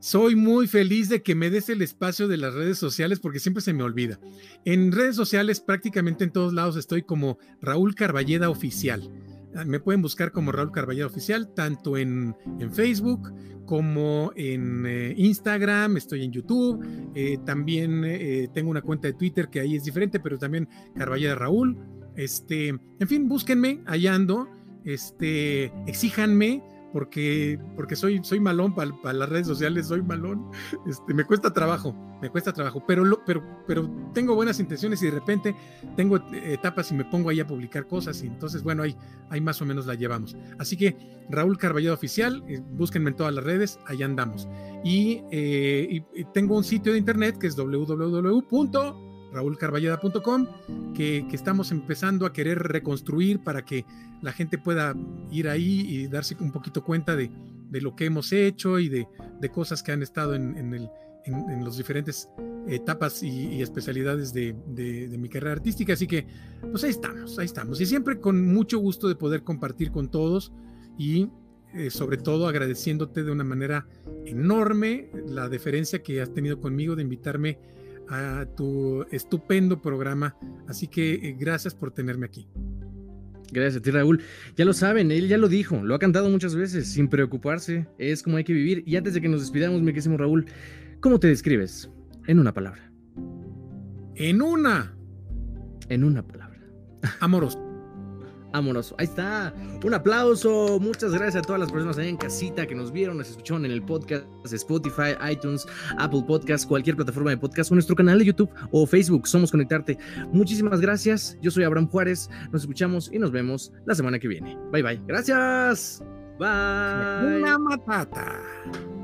E: Soy muy feliz de que me des el espacio de las redes sociales porque siempre se me olvida. En redes sociales prácticamente en todos lados estoy como Raúl Carballeda Oficial. Ah, me pueden buscar como Raúl Carballeda Oficial, tanto en, en Facebook como en eh, Instagram, estoy en YouTube, eh, también eh, tengo una cuenta de Twitter que ahí es diferente, pero también Carballeda Raúl. Este, en fin, búsquenme, allá ando, este, exíjanme, porque, porque soy, soy malón para las redes sociales, soy malón. Este, me cuesta trabajo, me cuesta trabajo, pero, pero, pero tengo buenas intenciones y de repente tengo etapas y me pongo ahí a publicar cosas y entonces, bueno, ahí, ahí más o menos la llevamos. Así que Raúl Carballado Oficial, eh, búsquenme en todas las redes, ahí andamos. Y, eh, y tengo un sitio de internet que es www raúlcarballeda.com, que, estamos empezando a querer reconstruir para que la gente pueda ir ahí y darse un poquito cuenta de, de lo que hemos hecho y de, de cosas que han estado en, en, los diferentes etapas y, especialidades de, de, mi carrera artística. Así que, pues ahí estamos, ahí estamos. Y siempre con mucho gusto de poder compartir con todos y eh, sobre todo agradeciéndote de una manera enorme la deferencia que has tenido conmigo de invitarme a tu estupendo programa. Así que eh, gracias por tenerme aquí.
D: Gracias a ti, Raúl. Ya lo saben, él ya lo dijo, lo ha cantado muchas veces, sin preocuparse. Es como hay que vivir. Y antes de que nos despidamos, mi querido Raúl, ¿cómo te describes? En una palabra.
E: En una.
D: En una palabra.
E: Amoroso
D: amoroso. Ahí está. Un aplauso. Muchas gracias a todas las personas ahí en casita que nos vieron, nos escucharon en el podcast, Spotify, iTunes, Apple Podcast, cualquier plataforma de podcast o nuestro canal de YouTube o Facebook. Somos Conectarte. Muchísimas gracias. Yo soy Abraham Juárez. Nos escuchamos y nos vemos la semana que viene. Bye bye. Gracias. Bye.
E: Una matata.